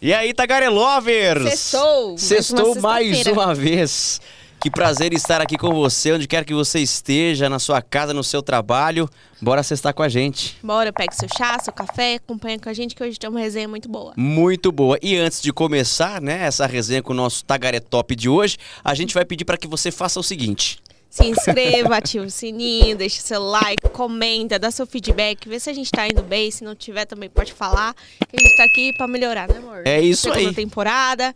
E aí, Tagarelovers? Sextou! mais Sextou uma mais uma vez. Que prazer estar aqui com você, onde quer que você esteja, na sua casa, no seu trabalho. Bora sextar com a gente. Bora, pega seu chá, seu café, acompanha com a gente que hoje tem uma resenha muito boa. Muito boa. E antes de começar, né, essa resenha com o nosso Tagaré Top de hoje, a gente vai pedir para que você faça o seguinte. Se inscreva, ativa o sininho, deixa seu like, comenta, dá seu feedback, vê se a gente tá indo bem, se não tiver também pode falar. Que a gente tá aqui pra melhorar, né, amor? É isso Segunda aí. temporada,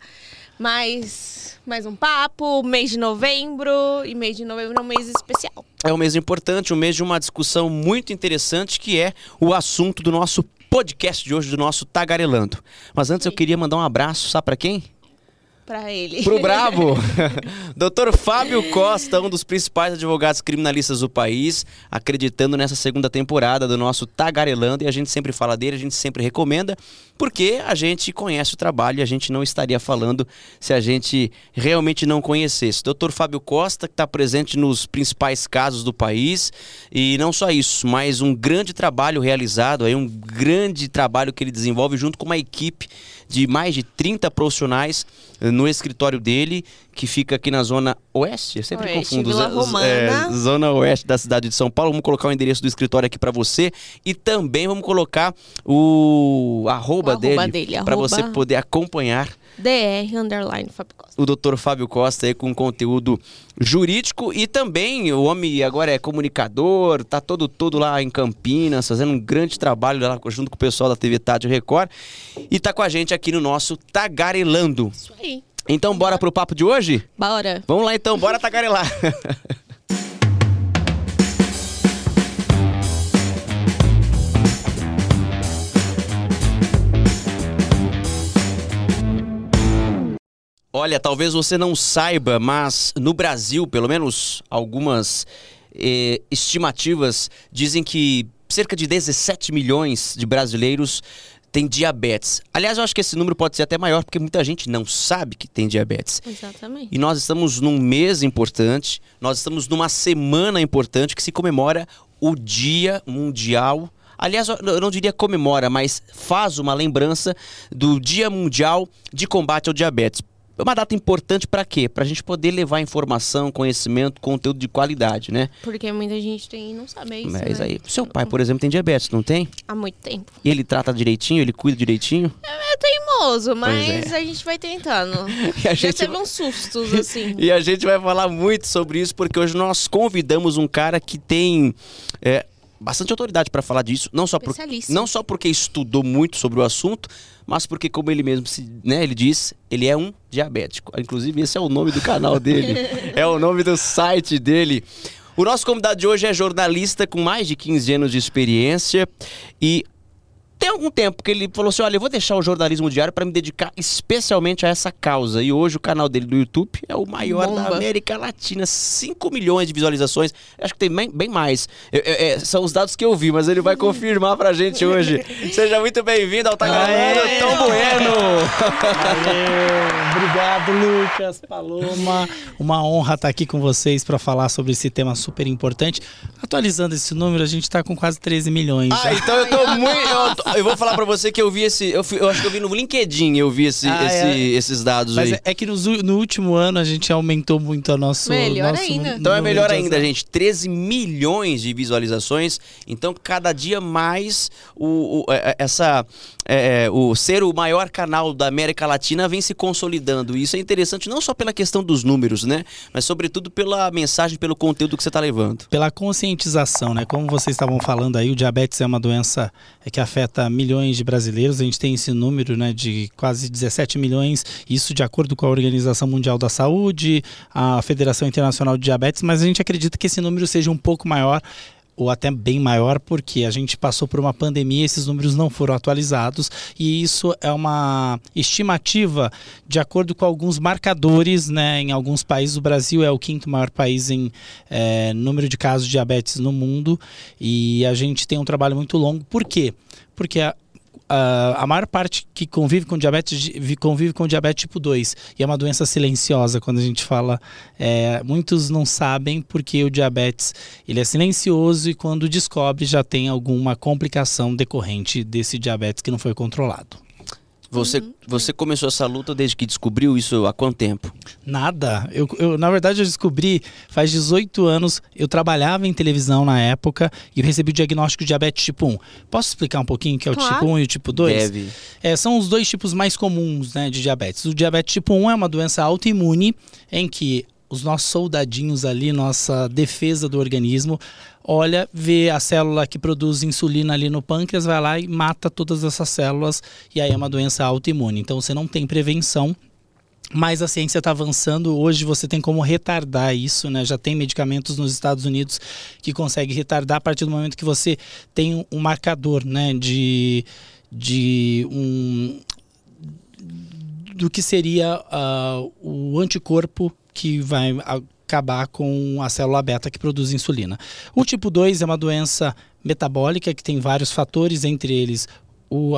mais, mais um papo, mês de novembro, e mês de novembro é um mês especial. É um mês importante, um mês de uma discussão muito interessante, que é o assunto do nosso podcast de hoje, do nosso Tagarelando. Mas antes eu queria mandar um abraço, sabe para quem? Pra ele. Pro Brabo! Doutor Fábio Costa, um dos principais advogados criminalistas do país, acreditando nessa segunda temporada do nosso Tagarelando, e a gente sempre fala dele, a gente sempre recomenda, porque a gente conhece o trabalho e a gente não estaria falando se a gente realmente não conhecesse. Doutor Fábio Costa, que está presente nos principais casos do país, e não só isso, mas um grande trabalho realizado, aí um grande trabalho que ele desenvolve junto com uma equipe de mais de 30 profissionais eh, no escritório dele, que fica aqui na zona oeste, eu sempre Oeste, confundo, Vila Romana. é, zona oeste da cidade de São Paulo. Vamos colocar o endereço do escritório aqui para você e também vamos colocar o arroba, O arroba dele, dele, para arroba- você poder acompanhar DR underline Fábio Costa. o Dr. Fábio Costa aí com conteúdo jurídico e também o homem agora é comunicador, tá todo todo lá em Campinas, fazendo um grande trabalho lá junto com o pessoal da TV Tádio Record e tá com a gente aqui no nosso Tagarelando. Isso aí. Então bora pro papo de hoje? Bora. Vamos lá então, bora tagarelar. Olha, talvez você não saiba, mas no Brasil, pelo menos algumas eh, estimativas dizem que cerca de 17 milhões de brasileiros têm diabetes. Aliás, eu acho que esse número pode ser até maior porque muita gente não sabe que tem diabetes. Exatamente. E nós estamos num mês importante, nós estamos numa semana importante que se comemora o Dia Mundial. Aliás, eu eu não diria comemora, mas faz uma lembrança do Dia Mundial de Combate ao Diabetes. É uma data importante para quê? Para a gente poder levar informação, conhecimento, conteúdo de qualidade, né? Porque muita gente tem não sabe isso, Mas né? aí, seu pai, por exemplo, tem diabetes, não tem? Há muito tempo. E ele trata direitinho, ele cuida direitinho? É teimoso, mas Pois a gente vai tentando. E a Já gente teve uns sustos, assim. E a gente vai falar muito sobre isso porque hoje nós convidamos um cara que tem é, bastante autoridade para falar disso, não só, por, não só porque estudou muito sobre o assunto, mas porque como ele mesmo se, né, ele diz, ele é um diabético. Inclusive esse é o nome do canal dele, é o nome do site dele. O nosso convidado de hoje é jornalista com mais de 15 anos de experiência e tem algum tempo que ele falou assim: olha, eu vou deixar o jornalismo diário para me dedicar especialmente a essa causa. E hoje o canal dele do YouTube é o maior da Bomba. América Latina 5 milhões de visualizações. Acho que tem bem, bem mais. Eu- eu- é, são os dados que eu vi, mas ele vai confirmar pra gente hoje. Seja muito bem-vindo ao Tagarelando, Aê! Tom Bueno. Valeu, obrigado Lucas, Paloma. Uma honra estar aqui com vocês para falar sobre esse tema super importante. Atualizando esse número, a gente está com quase 13 milhões. Ah, já. então eu tô muito. Eu, tô- eu vou falar pra você que eu vi esse. Eu, fui- eu acho que eu vi no LinkedIn, eu vi esse, Ah, esse- é. esses dados Mas aí. é, é que nos no último ano a gente aumentou muito o nosso. Melhor nosso ainda. Então é melhor ainda, acesso. gente. 13 milhões de visualizações. Então, cada dia mais o, o- é- é- essa, é, é, o ser o maior canal da América Latina vem se consolidando. E isso é interessante não só pela questão dos números, né? Mas sobretudo pela mensagem, pelo conteúdo que você está levando. Pela conscientização, né? Como vocês estavam falando aí, o diabetes é uma doença é, que afeta milhões de brasileiros. A gente tem esse número, né, de quase 17 milhões. Isso de acordo com a Organização Mundial da Saúde, a Federação Internacional de Diabetes. Mas a gente acredita que esse número seja um pouco maior ou até bem maior, porque a gente passou por uma pandemia, esses números não foram atualizados, e isso é uma estimativa de acordo com alguns marcadores, né? Em alguns países, o Brasil é o quinto maior país em eh, número de casos de diabetes no mundo, e a gente tem um trabalho muito longo. Por quê? Porque a, a, a maior parte que convive com diabetes convive com diabetes tipo 2 e é uma doença silenciosa quando a gente fala é, muitos não sabem porque o diabetes ele é silencioso e quando descobre já tem alguma complicação decorrente desse diabetes que não foi controlado Você, Uhum. você começou essa luta desde que descobriu isso há quanto tempo? Nada. Eu, eu, na verdade, eu descobri faz 18 anos. Eu trabalhava em televisão na época e eu recebi o diagnóstico de diabetes tipo 1. Posso explicar um pouquinho o que é o Claro. tipo 1 e o tipo 2? Deve. É, são os dois tipos mais comuns né, de diabetes. O diabetes tipo 1 é uma doença autoimune em que os nossos soldadinhos ali, nossa defesa do organismo, olha, vê a célula que produz insulina ali no pâncreas, vai lá e mata todas essas células e aí é uma doença autoimune. Então você não tem prevenção. Mas a ciência está avançando. Hoje você tem como retardar isso, né? Já tem medicamentos nos Estados Unidos que conseguem retardar a partir do momento que você tem um marcador, né? De, de um do que seria ah, o anticorpo que vai acabar com a célula beta que produz insulina. O tipo 2 é uma doença metabólica que tem vários fatores, entre eles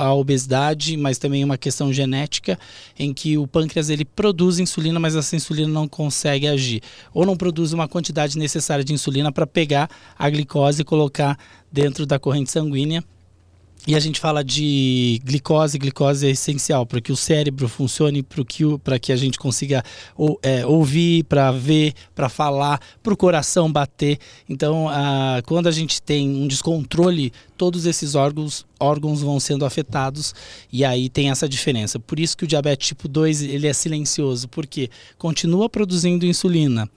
a obesidade, mas também uma questão genética em que o pâncreas ele produz insulina, mas essa insulina não consegue agir ou não produz uma quantidade necessária de insulina para pegar a glicose e colocar dentro da corrente sanguínea. E a gente fala de glicose, glicose é essencial para que o cérebro funcione, para que, a gente consiga ou- é, ouvir, para ver, para falar, para o coração bater. Então, ah, quando a gente tem um descontrole, todos esses órgãos, órgãos vão sendo afetados e aí tem essa diferença. Por isso que o diabetes tipo 2 ele é silencioso, porque continua produzindo insulina.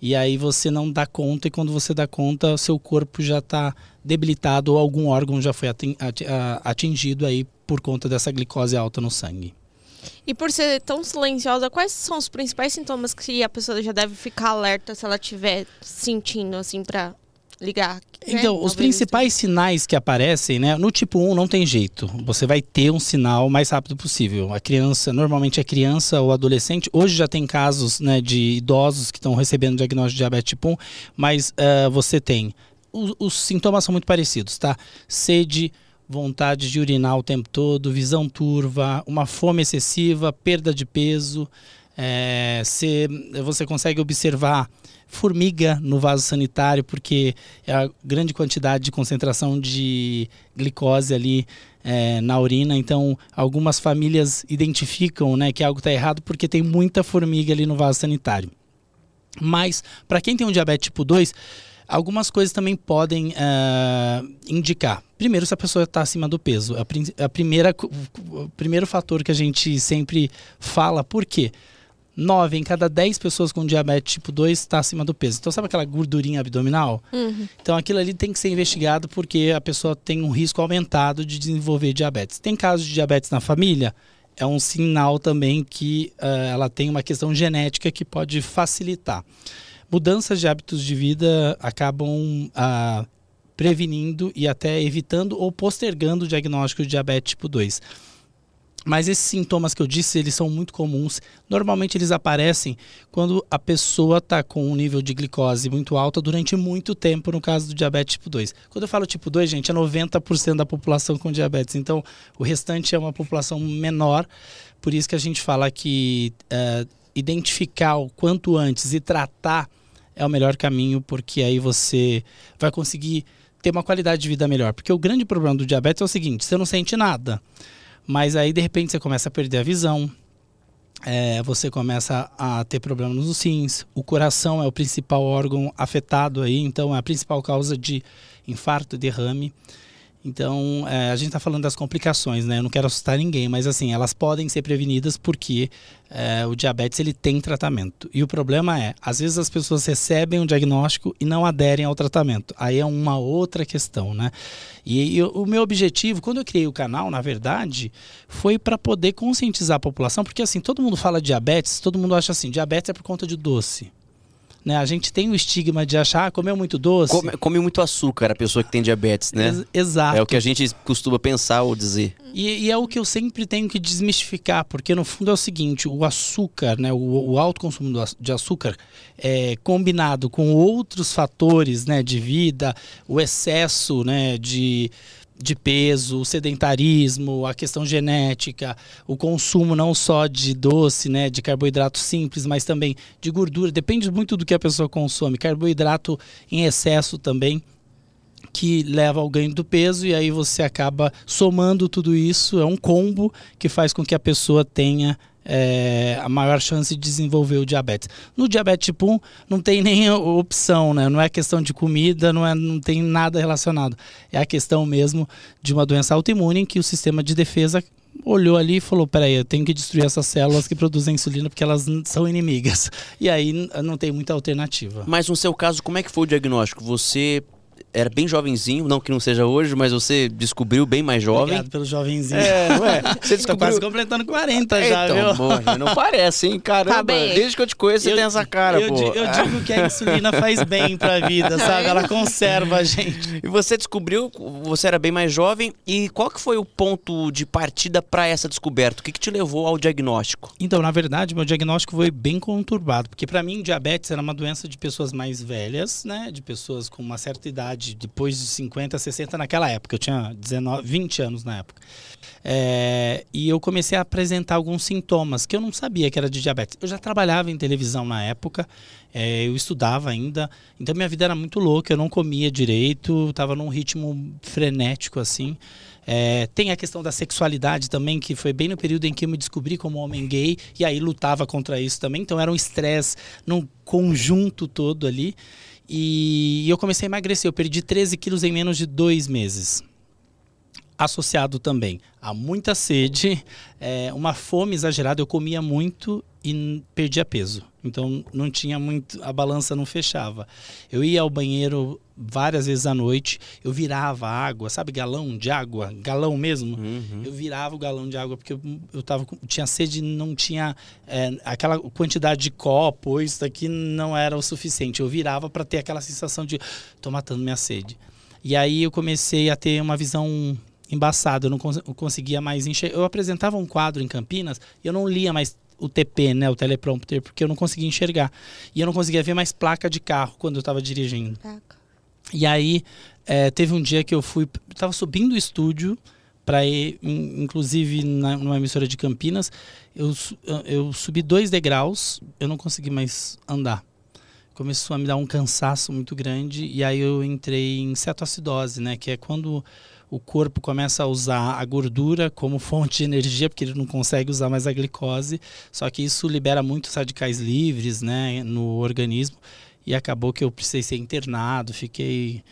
E aí você não dá conta, e quando você dá conta, seu corpo já está debilitado ou algum órgão já foi atin- ati- a- atingido aí por conta dessa glicose alta no sangue. E por ser tão silenciosa, quais são os principais sintomas que a pessoa já deve ficar alerta se ela estiver sentindo, assim, pra ligar? né? Então, os principais sinais que aparecem, né? No tipo 1 não tem jeito. Você vai ter um sinal o mais rápido possível. A criança, normalmente é criança ou adolescente. Hoje já tem casos né, de idosos que estão recebendo diagnóstico de diabetes tipo 1, mas ah, você tem. O- os sintomas são muito parecidos, tá? Sede, vontade de urinar o tempo todo, visão turva, uma fome excessiva, perda de peso. É, você consegue observar formiga no vaso sanitário, porque é a grande quantidade de concentração de glicose ali é, na urina. Então, algumas famílias identificam né, que algo está errado porque tem muita formiga ali no vaso sanitário. Mas, para quem tem um diabetes tipo 2, algumas coisas também podem ah, indicar. Primeiro, se a pessoa está acima do peso. A, a primeira, o primeiro fator que a gente sempre fala, por quê? 9 em cada 10 pessoas com diabetes tipo 2 está acima do peso. Então, sabe aquela gordurinha abdominal? Uhum. Então, aquilo ali tem que ser investigado porque a pessoa tem um risco aumentado de desenvolver diabetes. Tem casos de diabetes na família? É um sinal também que ah, ela tem uma questão genética que pode facilitar. Mudanças de hábitos de vida acabam ah, prevenindo e até evitando ou postergando o diagnóstico de diabetes tipo 2. Mas esses sintomas que eu disse, eles são muito comuns. Normalmente eles aparecem quando a pessoa está com um nível de glicose muito alta durante muito tempo, no caso do diabetes tipo 2. Quando eu falo tipo 2, gente, é 90% da população com diabetes. Então, o restante é uma população menor. Por isso que a gente fala que eh, identificar o quanto antes e tratar é o melhor caminho, porque aí você vai conseguir ter uma qualidade de vida melhor. Porque o grande problema do diabetes é o seguinte: você não sente nada. Mas aí, de repente, você começa a perder a visão, é, você começa a ter problemas nos rins, o coração é o principal órgão afetado aí, então é a principal causa de infarto, derrame. Então, é, a gente está falando das complicações, né? Eu não quero assustar ninguém, mas assim, elas podem ser prevenidas porque é, o diabetes ele tem tratamento. E o problema é, às vezes as pessoas recebem um diagnóstico e não aderem ao tratamento. Aí é uma outra questão, né? E, e o meu objetivo, quando eu criei o canal, na verdade, foi para poder conscientizar a população, porque assim, todo mundo fala diabetes, todo mundo acha assim, diabetes é por conta de doce. Né? A gente tem o estigma de achar, ah, comeu muito doce. Come, come muito açúcar a pessoa que tem diabetes, né? Ex- exato. É o que a gente costuma pensar ou dizer. E, e é o que eu sempre tenho que desmistificar, porque no fundo é o seguinte: o açúcar, né, o, o alto consumo de açúcar, é, combinado com outros fatores né, de vida, o excesso né, de, de peso, o sedentarismo, a questão genética, o consumo não só de doce, né, de carboidrato simples, mas também de gordura, depende muito do que a pessoa consome, carboidrato em excesso também que leva ao ganho do peso e aí você acaba somando tudo isso, é um combo que faz com que a pessoa tenha é, a maior chance de desenvolver o diabetes. No diabetes tipo 1 não tem nem opção, né? Não é questão de comida, não, é, não tem nada relacionado. É a questão mesmo de uma doença autoimune em que o sistema de defesa olhou ali e falou: peraí, eu tenho que destruir essas células que produzem insulina porque elas são inimigas. E aí não tem muita alternativa. Mas no seu caso, como é que foi o diagnóstico? Você era bem jovenzinho, não que não seja hoje, mas você descobriu bem mais jovem. Obrigado pelo jovenzinho. É, não é? Você descobriu... Tô quase completando 40 já, então, viu? Bom, não parece, hein? Caramba, tá desde que eu te conheço você eu, tem essa cara, eu, pô. Eu, eu digo que a insulina faz bem pra vida, sabe? Ela conserva a gente. E você descobriu, você era bem mais jovem, e qual que foi o ponto de partida para essa descoberta? O que, que te levou ao diagnóstico? Então, na verdade, meu diagnóstico foi bem conturbado, porque para mim diabetes era uma doença de pessoas mais velhas, né? De pessoas com uma certa idade, depois de 50, 60 naquela época. Eu tinha 19, 20 anos na época. É, e eu comecei a apresentar alguns sintomas que eu não sabia que era de diabetes. Eu já trabalhava em televisão na época, é, eu estudava ainda, então minha vida era muito louca, eu não comia direito, estava num ritmo frenético assim. É, tem a questão da sexualidade também, que foi bem no período em que eu me descobri como homem gay, e aí lutava contra isso também, então era um estresse num conjunto todo ali. E eu comecei a emagrecer. Eu perdi 13 quilos em menos de dois meses. Associado também a muita sede, é, uma fome exagerada. Eu comia muito e perdia peso. Então não tinha muito, a balança não fechava. Eu ia ao banheiro várias vezes à noite, eu virava água, sabe, galão de água, galão mesmo. Uhum. Eu virava o galão de água porque eu, eu tava, tinha sede, não tinha é, aquela quantidade de copo, isso daqui não era o suficiente. Eu virava para ter aquela sensação de tô matando minha sede. E aí eu comecei a ter uma visão embaçada, eu não cons conseguia mais enxergar. Eu apresentava um quadro em Campinas e eu não lia mais o TP, né, o teleprompter, porque eu não conseguia enxergar. E eu não conseguia ver mais placa de carro quando eu estava dirigindo. Placa. E aí, é, teve um dia que eu fui, estava subindo o estúdio para ir, inclusive na, numa emissora de Campinas, eu, eu subi dois degraus, eu não consegui mais andar. Começou a me dar um cansaço muito grande e aí eu entrei em cetoacidose, né, que é quando o corpo começa a usar a gordura como fonte de energia, porque ele não consegue usar mais a glicose. Só que isso libera muitos radicais livres né, no organismo. E acabou que eu precisei ser internado, fiquei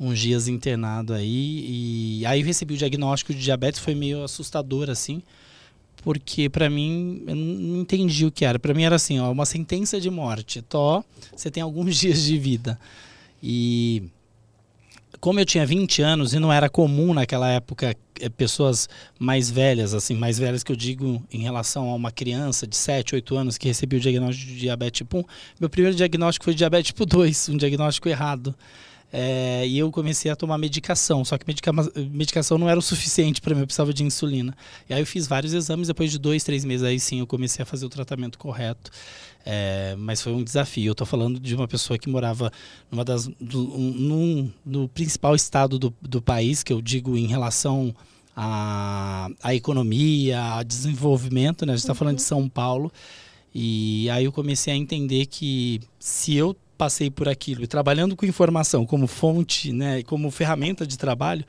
uns dias internado aí. E aí recebi o diagnóstico de diabetes, foi meio assustador assim. Porque para mim, eu não entendi o que era. Para mim era assim, ó, uma sentença de morte. Tó, você tem alguns dias de vida. E como eu tinha 20 anos e não era comum naquela época eh, pessoas mais velhas, assim, mais velhas que eu digo em relação a uma criança de 7, 8 anos que recebeu o diagnóstico de diabetes tipo 1, meu primeiro diagnóstico foi diabetes tipo 2, um diagnóstico errado. É, e eu comecei a tomar medicação, só que medica medicação não era o suficiente para mim, eu precisava de insulina. E aí eu fiz vários exames, depois de dois, três meses, aí sim eu comecei a fazer o tratamento correto. É, mas foi um desafio. Eu estou falando de uma pessoa que morava numa das, do, um, num, no principal estado do, do país, que eu digo em relação à, à economia, a desenvolvimento, né? A gente está uhum. falando de São Paulo. E aí eu comecei a entender que se eu passei por aquilo e trabalhando com informação como fonte, né, como ferramenta de trabalho,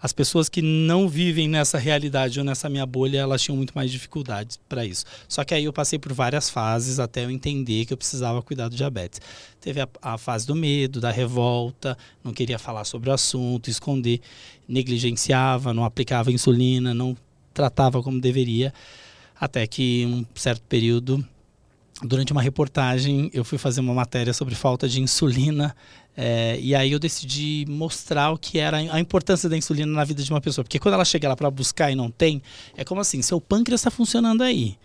as pessoas que não vivem nessa realidade ou nessa minha bolha, elas tinham muito mais dificuldades para isso. Só que aí eu passei por várias fases até eu entender que eu precisava cuidar do diabetes. Teve a, a fase do medo, da revolta, não queria falar sobre o assunto, esconder, negligenciava, não aplicava insulina, não tratava como deveria, até que um certo período durante uma reportagem, eu fui fazer uma matéria sobre falta de insulina. É, e aí eu decidi mostrar o que era a importância da insulina na vida de uma pessoa. Porque quando ela chega lá para buscar e não tem, é como assim, seu pâncreas está funcionando aí.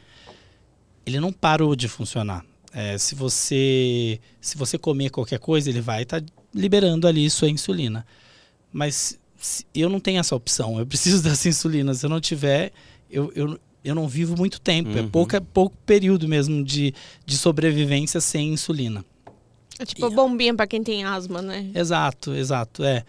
Ele não parou de funcionar. É, se você se você comer qualquer coisa, ele vai estar tá liberando ali sua insulina. Mas eu não tenho essa opção. Eu preciso dessa insulina. Se eu não tiver, eu, eu, eu não vivo muito tempo. É uhum. É pouca, pouco período mesmo de, de sobrevivência sem insulina. É tipo bombinha para quem tem asma, né? Exato, exato. É.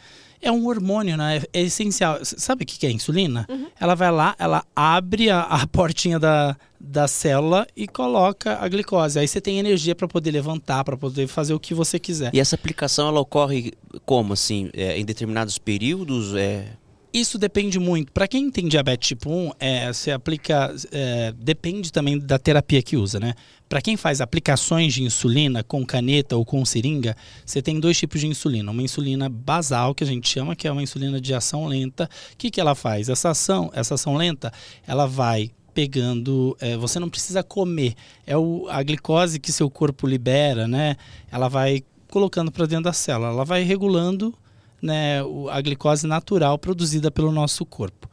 É um hormônio, né? É, é essencial. Sabe o que é insulina? Uhum. Ela vai lá, ela abre a, a portinha da, da célula e coloca a glicose. Aí você tem energia para poder levantar, para poder fazer o que você quiser. E essa aplicação ela ocorre como assim? É, em determinados períodos? É... Isso depende muito. Para quem tem diabetes tipo 1, é, você aplica. É, depende também da terapia que usa, né? Para quem faz aplicações de insulina com caneta ou com seringa, você tem dois tipos de insulina. Uma insulina basal, que a gente chama, que é uma insulina de ação lenta. O que, que ela faz? Essa ação, essa ação lenta, ela vai pegando. É, você não precisa comer. É o, a glicose que seu corpo libera, né? Ela vai colocando para dentro da célula. Ela vai regulando né, a glicose natural produzida pelo nosso corpo.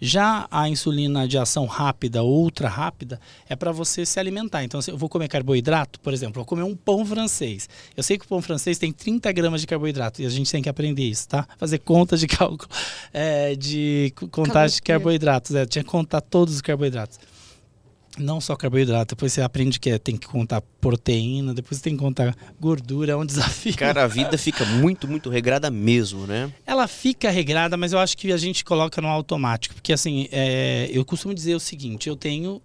Já a insulina de ação rápida, ultra rápida, é para você se alimentar. Então, se eu vou comer carboidrato, por exemplo, vou comer um pão francês. Eu sei que o pão francês tem 30 gramas de carboidrato e a gente tem que aprender isso, tá? Fazer conta de cálculo, é, de contagem de carboidratos. É, tinha que contar todos os carboidratos não só carboidrato, depois você aprende que é, tem que contar proteína, depois tem que contar gordura, é um desafio. Cara, a vida fica muito, muito regrada mesmo, né? Ela fica regrada, mas eu acho que a gente coloca no automático, porque assim, é, eu costumo dizer o seguinte, eu tenho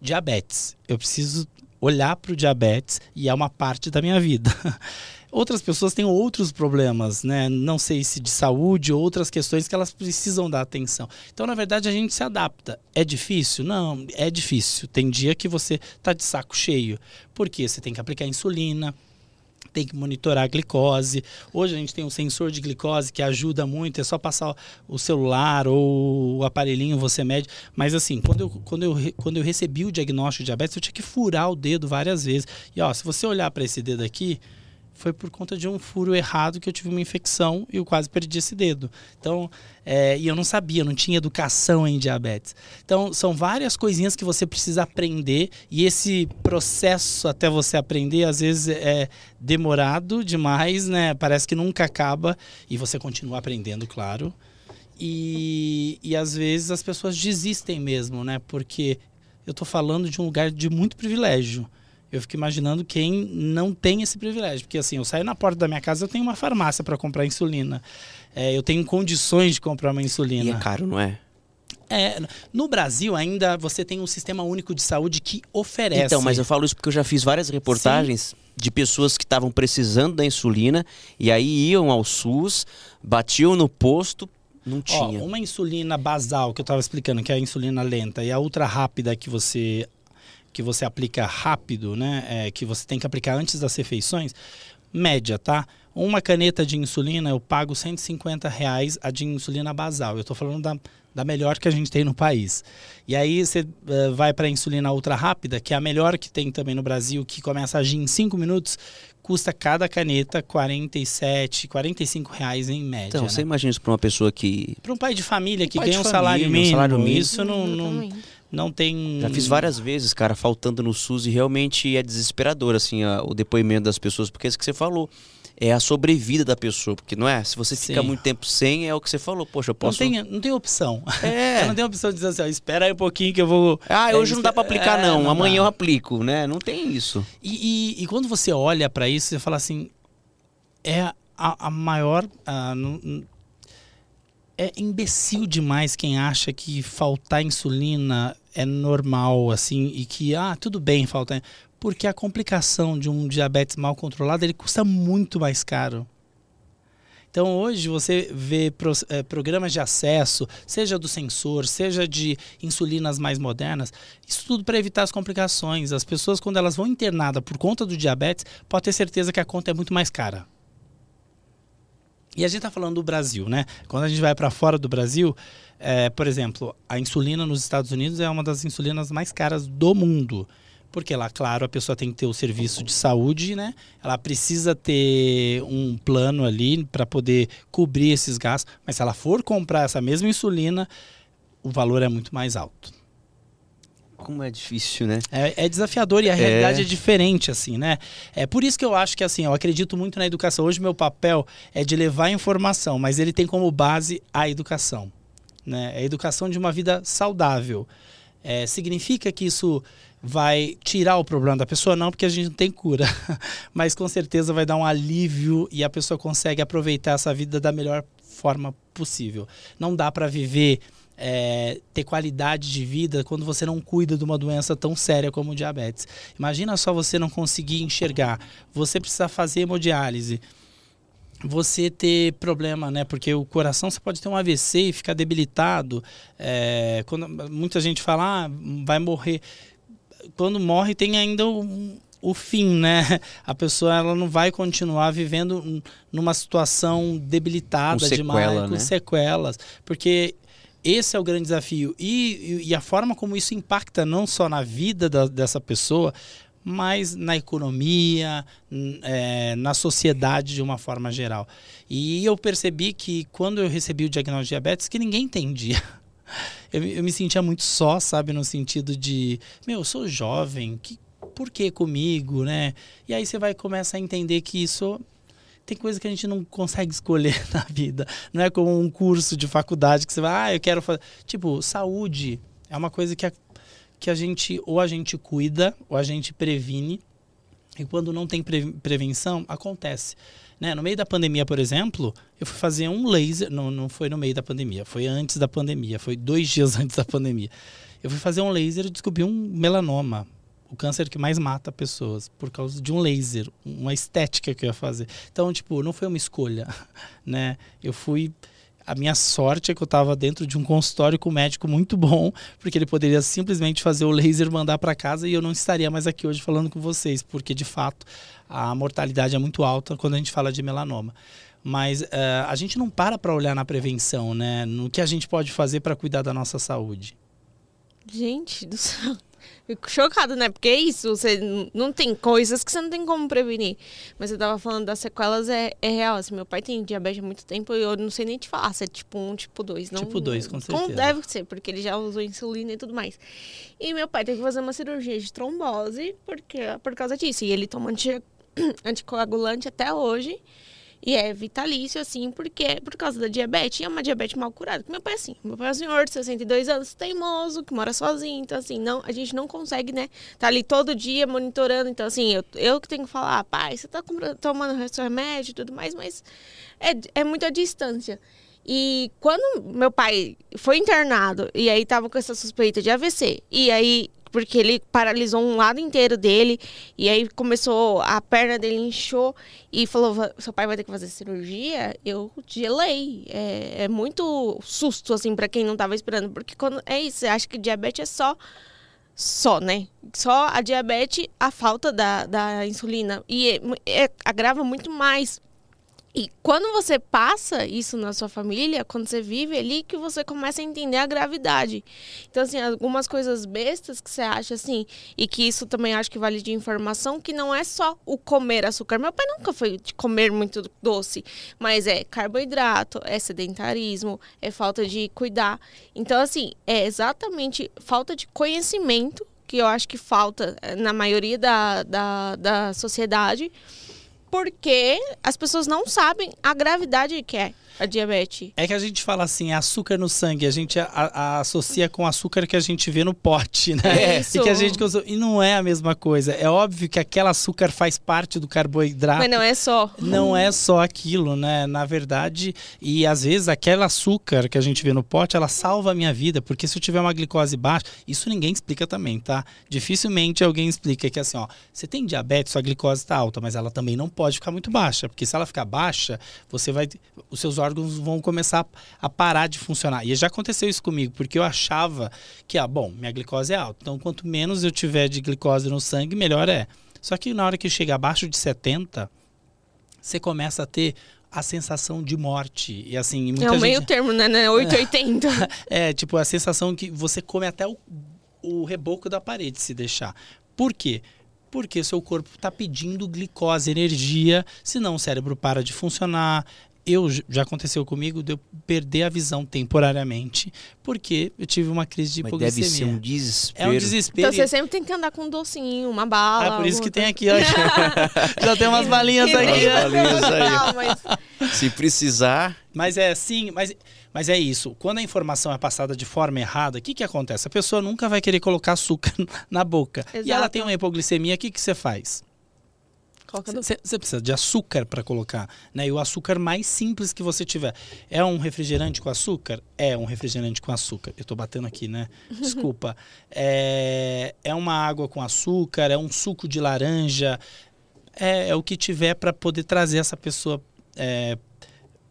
diabetes, eu preciso olhar para o diabetes e é uma parte da minha vida. Outras pessoas têm outros problemas, né? Não sei se de saúde, outras questões que elas precisam dar atenção. Então, na verdade, a gente se adapta. É difícil? Não, é difícil. Tem dia que você tá de saco cheio, porque você tem que aplicar insulina, tem que monitorar a glicose. Hoje a gente tem um sensor de glicose que ajuda muito, é só passar o celular ou o aparelhinho, você mede. Mas assim, quando eu, quando eu, quando eu recebi o diagnóstico de diabetes, eu tinha que furar o dedo várias vezes. E ó, se você olhar para esse dedo aqui, foi por conta de um furo errado que eu tive uma infecção e eu quase perdi esse dedo. Então, é, e eu não sabia, não tinha educação em diabetes. Então, são várias coisinhas que você precisa aprender e esse processo até você aprender, às vezes é demorado demais, né? Parece que nunca acaba e você continua aprendendo, claro. E, e às vezes as pessoas desistem mesmo, né? Porque eu estou falando de um lugar de muito privilégio eu fico imaginando quem não tem esse privilégio. Porque assim, eu saio na porta da minha casa, eu tenho uma farmácia para comprar insulina. É, eu tenho condições de comprar uma insulina. E é caro, não é? É, no Brasil ainda você tem um sistema único de saúde que oferece. Então, mas eu falo isso porque eu já fiz várias reportagens Sim. de pessoas que estavam precisando da insulina e aí iam ao SUS, batiam no posto, não tinha. Ó, uma insulina basal que eu estava explicando, que é a insulina lenta, e a ultra rápida que você que você aplica rápido, né? É, que você tem que aplicar antes das refeições, média, tá? Uma caneta de insulina eu pago 150 reais a de insulina basal. Eu estou falando da, da melhor que a gente tem no país. E aí você uh, vai para a insulina ultra rápida, que é a melhor que tem também no Brasil, que começa a agir em 5 minutos, custa cada caneta 47, 45 reais em média. Então, né? você imagina isso para uma pessoa que. Para um pai de família que ganha um salário mínimo, um salário mínimo, isso não, não, não tem. Já fiz várias vezes, cara, faltando no SUS e realmente é desesperador, assim, a, o depoimento das pessoas, porque é isso que você falou. É a sobrevida da pessoa, porque não é? Se você fica Sim. muito tempo sem, é o que você falou. Poxa, eu posso. Não tem, não tem opção. É. não tem opção de dizer assim, ó, espera aí um pouquinho que eu vou. Ah, hoje é, não dá para aplicar, é, não. não. Amanhã dá. eu aplico, né? Não tem isso. E, e, e quando você olha para isso, você fala assim. É a, a maior. A, é imbecil demais quem acha que faltar insulina é normal, assim, e que, ah, tudo bem faltar. Porque a complicação de um diabetes mal controlado, ele custa muito mais caro. Então hoje você vê é, programas de acesso, seja do sensor, seja de insulinas mais modernas, isso tudo para evitar as complicações. As pessoas, quando elas vão internadas por conta do diabetes, pode ter certeza que a conta é muito mais cara. E a gente está falando do Brasil, né? Quando a gente vai para fora do Brasil, é, por exemplo, a insulina nos Estados Unidos é uma das insulinas mais caras do mundo. Porque lá, claro, a pessoa tem que ter o serviço de saúde, né? Ela precisa ter um plano ali para poder cobrir esses gastos. Mas se ela for comprar essa mesma insulina, o valor é muito mais alto. Como é difícil, né? É, é desafiador e a é. realidade é. é diferente, assim, né? É por isso que eu acho que, assim, eu acredito muito na educação. Hoje, meu papel é de levar informação, mas ele tem como base a educação. Né? É a educação de uma vida saudável. É, significa que isso vai tirar o problema da pessoa? Não, porque a gente não tem cura. Mas com certeza vai dar um alívio e a pessoa consegue aproveitar essa vida da melhor forma possível. Não dá para viver, é, ter qualidade de vida quando você não cuida de uma doença tão séria como o diabetes. Imagina só você não conseguir enxergar, você precisa fazer hemodiálise você ter problema, né? Porque o coração você pode ter um AVC e ficar debilitado. É, quando muita gente fala, ah, vai morrer. Quando morre tem ainda um, o fim, né? A pessoa ela não vai continuar vivendo numa situação debilitada com sequela, demais, com né? sequelas, porque esse é o grande desafio. E, e, a forma como isso impacta não só na vida da, dessa pessoa, mas na economia, é, na sociedade de uma forma geral. E eu percebi que quando eu recebi o diagnóstico de diabetes, que ninguém entendia. Eu, eu me sentia muito só, sabe, no sentido de, meu, eu sou jovem, que, por que comigo, né? E aí você vai começar a entender que isso tem coisa que a gente não consegue escolher na vida. Não é como um curso de faculdade que você vai, ah, eu quero fazer. Tipo, saúde é uma coisa que que a gente, ou a gente cuida, ou a gente previne. E quando não tem pre prevenção, acontece. Né? No meio da pandemia, por exemplo, eu fui fazer um laser. Não, não foi no meio da pandemia, foi antes da pandemia, foi dois dias antes da pandemia. Eu fui fazer um laser e descobri um melanoma o câncer que mais mata pessoas por causa de um laser, uma estética que eu ia fazer. Então, tipo, não foi uma escolha, né? Eu fui a minha sorte é que eu estava dentro de um consultório com um médico muito bom, porque ele poderia simplesmente fazer o laser mandar para casa e eu não estaria mais aqui hoje falando com vocês, porque de fato a mortalidade é muito alta quando a gente fala de melanoma. Mas uh, a gente não para para olhar na prevenção, né? No que a gente pode fazer para cuidar da nossa saúde. Gente do céu. Fico chocada, né? Porque é isso, você não tem coisas que você não tem como prevenir. Mas eu tava falando das sequelas, é, é real. Assim, meu pai tem diabetes há muito tempo e eu não sei nem te falar se é tipo 1, tipo 2. Não, tipo 2, com certeza. Como deve ser, porque ele já usou insulina e tudo mais. E meu pai tem que fazer uma cirurgia de trombose porque, por causa disso. E ele toma anti, anticoagulante até hoje. E é vitalício, assim, porque por causa da diabetes. E é uma diabetes mal curada. Meu pai é assim. Meu pai é um senhor de 62 anos, teimoso, que mora sozinho. Então, assim, não, a gente não consegue, né? Tá ali todo dia monitorando. Então, assim, eu, eu que tenho que falar, pai, você tá tomando seu remédio e tudo mais, mas é, é muita distância. E quando meu pai foi internado, e aí tava com essa suspeita de AVC, e aí porque ele paralisou um lado inteiro dele e aí começou a perna dele inchou e falou seu pai vai ter que fazer cirurgia eu gelei é, é muito susto assim para quem não estava esperando porque quando é isso acho que diabetes é só só, né? Só a diabetes, a falta da, da insulina. E é, é, agrava muito mais e quando você passa isso na sua família, quando você vive ali, que você começa a entender a gravidade. Então, assim, algumas coisas bestas que você acha assim, e que isso também acho que vale de informação, que não é só o comer açúcar. Meu pai nunca foi de comer muito doce, mas é carboidrato, é sedentarismo, é falta de cuidar. Então, assim, é exatamente falta de conhecimento, que eu acho que falta eh, na maioria da, da, da sociedade porque as pessoas não sabem a gravidade que é a diabetes. É que a gente fala assim, açúcar no sangue, a gente a, a, associa com açúcar que a gente vê no pote, né? É isso. E que a gente e não é a mesma coisa. É óbvio que aquele açúcar faz parte do carboidrato. Mas não é só. Não é só aquilo, né? Na verdade, e às vezes aquele açúcar que a gente vê no pote, ela salva a minha vida, porque se eu tiver uma glicose baixa, isso ninguém explica também, tá? Dificilmente alguém explica que assim, ó, você tem diabetes, sua glicose está alta, mas ela também não pode ficar muito baixa, porque se ela ficar baixa, você vai os seus órgãos vão começar a parar de funcionar. E já aconteceu isso comigo, porque eu achava que, ah, bom, minha glicose é alta. Então, quanto menos eu tiver de glicose no sangue, melhor é. Só que na hora que chega abaixo de 70, você começa a ter a sensação de morte. E assim, muita É o gente... meio termo, né? 880. é, tipo, a sensação que você come até o, o reboco da parede se deixar. Por quê? Porque seu corpo está pedindo glicose, energia, senão o cérebro para de funcionar, eu já aconteceu comigo de eu perder a visão temporariamente, porque eu tive uma crise de Mas hipoglicemia. deve ser um desespero. É um desespero. Então você sempre tem que andar com um docinho, uma bala. Ah, por isso que tem aqui, ó. já tem umas balinhas aqui. Umas ó. balinhas aí. Não, mas Se precisar, Mas é sim, mas Mas é isso. Quando a informação é passada de forma errada, o que, que acontece? A pessoa nunca vai querer colocar açúcar na boca. E ela Exato. tem uma hipoglicemia, o que, que você faz? Você precisa de açúcar para colocar, né? E o açúcar mais simples que você tiver. É um refrigerante com açúcar? É um refrigerante com açúcar. Eu tô batendo aqui, né? Desculpa. É, é uma água com açúcar, é um suco de laranja. É, é o que tiver para poder trazer essa pessoa é,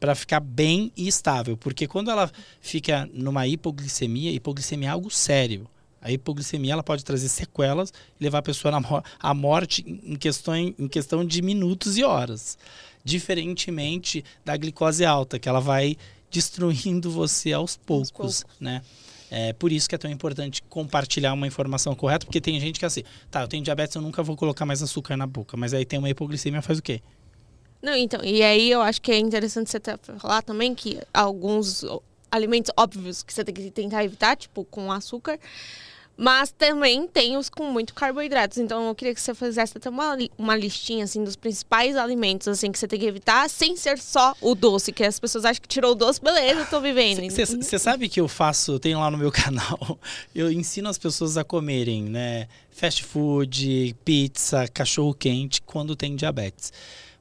para ficar bem e estável. Porque quando ela fica numa hipoglicemia, hipoglicemia é algo sério. A hipoglicemia ela pode trazer sequelas e levar a pessoa à morte em questão, em questão de minutos e horas. Diferentemente da glicose alta, que ela vai destruindo você aos poucos, poucos. né? É por isso que é tão importante compartilhar uma informação correta, porque tem gente que é assim, tá, eu tenho diabetes, eu nunca vou colocar mais açúcar na boca, mas aí tem uma hipoglicemia, faz o quê? Não, então, e aí eu acho que é interessante você falar também que alguns alimentos óbvios que você tem que tentar evitar, tipo com açúcar, mas também tem os com muito carboidratos. Então eu queria que você fizesse até uma, uma listinha assim dos principais alimentos assim que você tem que evitar, sem ser só o doce, que as pessoas acham que tirou o doce, beleza, eu tô vivendo. Você sabe que eu faço, tenho lá no meu canal, eu ensino as pessoas a comerem, né? Fast food, pizza, cachorro quente quando tem diabetes.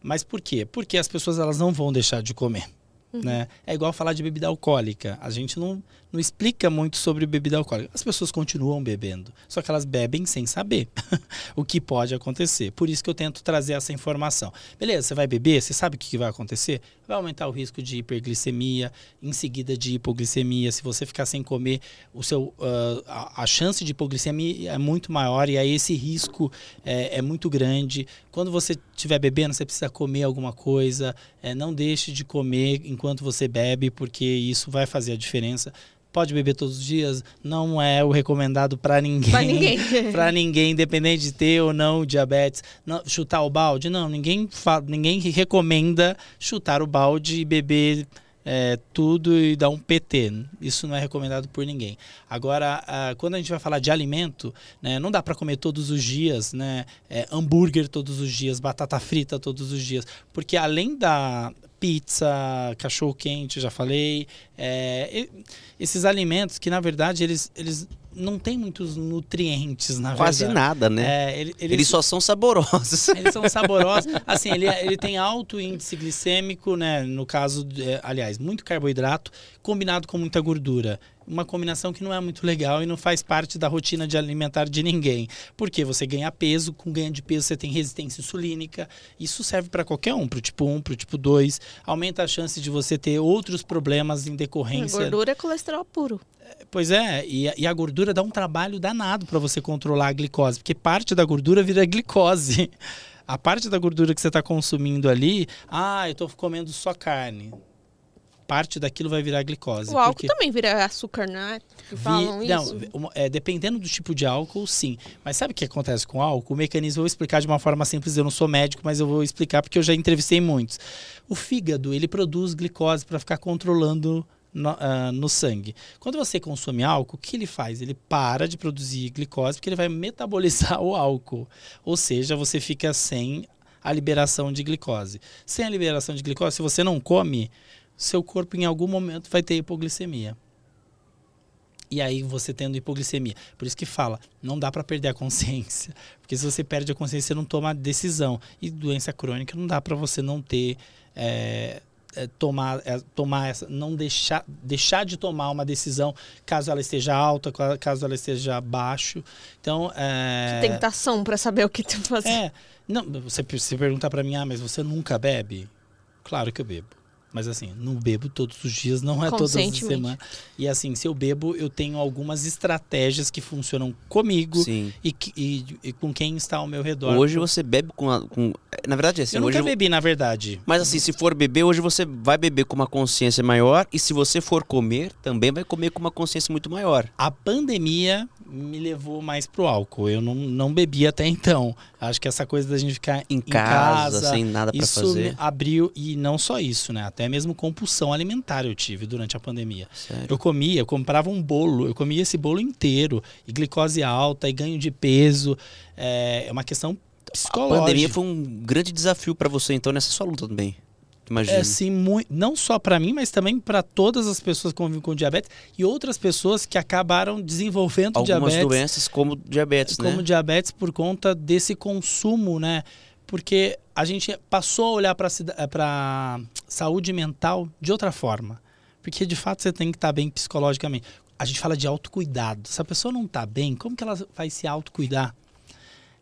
Mas por quê? Porque as pessoas elas não vão deixar de comer. Né? É igual falar de bebida alcoólica. A gente não, não explica muito sobre bebida alcoólica. As pessoas continuam bebendo, só que elas bebem sem saber o que pode acontecer. Por isso que eu tento trazer essa informação. Beleza, você vai beber, você sabe o que vai acontecer? Vai aumentar o risco de hiperglicemia, em seguida de hipoglicemia. Se você ficar sem comer, o seu, a, a chance de hipoglicemia é muito maior e aí esse risco é, é muito grande. Quando você estiver bebendo, você precisa comer alguma coisa. É, não deixe de comer enquanto você bebe, porque isso vai fazer a diferença. Pode beber todos os dias, não é o recomendado para ninguém. Pra ninguém. Pra ninguém, independente de ter ou não diabetes. Não, chutar o balde, não. Ninguém, fa- ninguém recomenda chutar o balde e beber é, tudo e dar um PT. Isso não é recomendado por ninguém. Agora, ah, quando a gente vai falar de alimento, né, não dá para comer todos os dias, né? é, hambúrguer todos os dias, batata frita todos os dias. Porque além da pizza, cachorro quente, já falei, é, esses alimentos que na verdade eles, eles não têm muitos nutrientes, na Quase verdade. nada, né? É, ele- Eles só são saborosos. eles são saborosos. Assim, ele, ele tem alto índice glicêmico, né? No caso, é, aliás, muito carboidrato combinado com muita gordura. Uma combinação que não é muito legal e não faz parte da rotina de alimentar de ninguém. Porque você ganha peso, com ganho de peso você tem resistência insulínica. Isso serve para qualquer um, para o tipo 1, para o tipo 2. Aumenta a chance de você ter outros problemas em decorrência Gordura é colesterol puro. Pois é, e, a- e a gordura dá um trabalho danado para você controlar a glicose, porque parte da gordura vira glicose. A parte da gordura que você está consumindo ali, ah, eu estou comendo só carne. Parte daquilo vai virar glicose. O álcool porque também vira açúcar, né? Que falam não, isso. uma- é, dependendo do tipo de álcool, sim. Mas sabe o que acontece com o álcool? O mecanismo eu vou explicar de uma forma simples. Eu não sou médico, mas eu vou explicar porque eu já entrevistei muitos. O fígado ele produz glicose para ficar controlando no, ah, no sangue. Quando você consome álcool, o que ele faz? Ele para de produzir glicose porque ele vai metabolizar o álcool. Ou seja, você fica sem a liberação de glicose. Sem a liberação de glicose, se você não come, seu corpo em algum momento vai ter hipoglicemia. E aí você tendo hipoglicemia. Por isso que fala, não dá para perder a consciência. Porque se você perde a consciência, você não toma decisão. E doença crônica não dá para você não ter. é, é, tomar, é, tomar essa, não deixar, deixar de tomar uma decisão caso ela esteja alta, ca- caso ela esteja baixo. Então, é, Tentação pra saber o que tu fazer. é, não, você se perguntar para mim, ah, mas você nunca bebe? Claro que eu bebo. Mas assim, não bebo todos os dias, não é todas as semanas. E assim, se eu bebo, eu tenho algumas estratégias que funcionam comigo Sim. e, e- e com quem está ao meu redor. Hoje você bebe com, a- com- Na verdade, é assim, eu hoje nunca bebi, na verdade. Mas assim, se for beber, hoje você vai beber com uma consciência maior. E se você for comer, também vai comer com uma consciência muito maior. A pandemia me levou mais pro álcool. Eu não, não bebi até então. Acho que essa coisa da gente ficar Em, em, casa, sem nada isso fazer. abriu e não só isso, né? Até mesmo compulsão alimentar eu tive durante a pandemia. Sério. Eu comia, eu comprava um bolo, eu comia esse bolo inteiro, e glicose alta, e ganho de peso. É, é uma questão A psicológica. pandemia foi um grande desafio pra você, então, nessa sua luta também. Imagino. É, sim, muito, não só para mim, mas também para todas as pessoas que convivem com diabetes e outras pessoas que acabaram desenvolvendo Algumas diabetes. doenças como diabetes, como né? diabetes por conta desse consumo, né? Porque a gente passou a olhar para saúde mental de outra forma. Porque de fato você tem que estar bem psicologicamente. A gente fala de autocuidado. Se a pessoa não está bem, como que ela vai se autocuidar?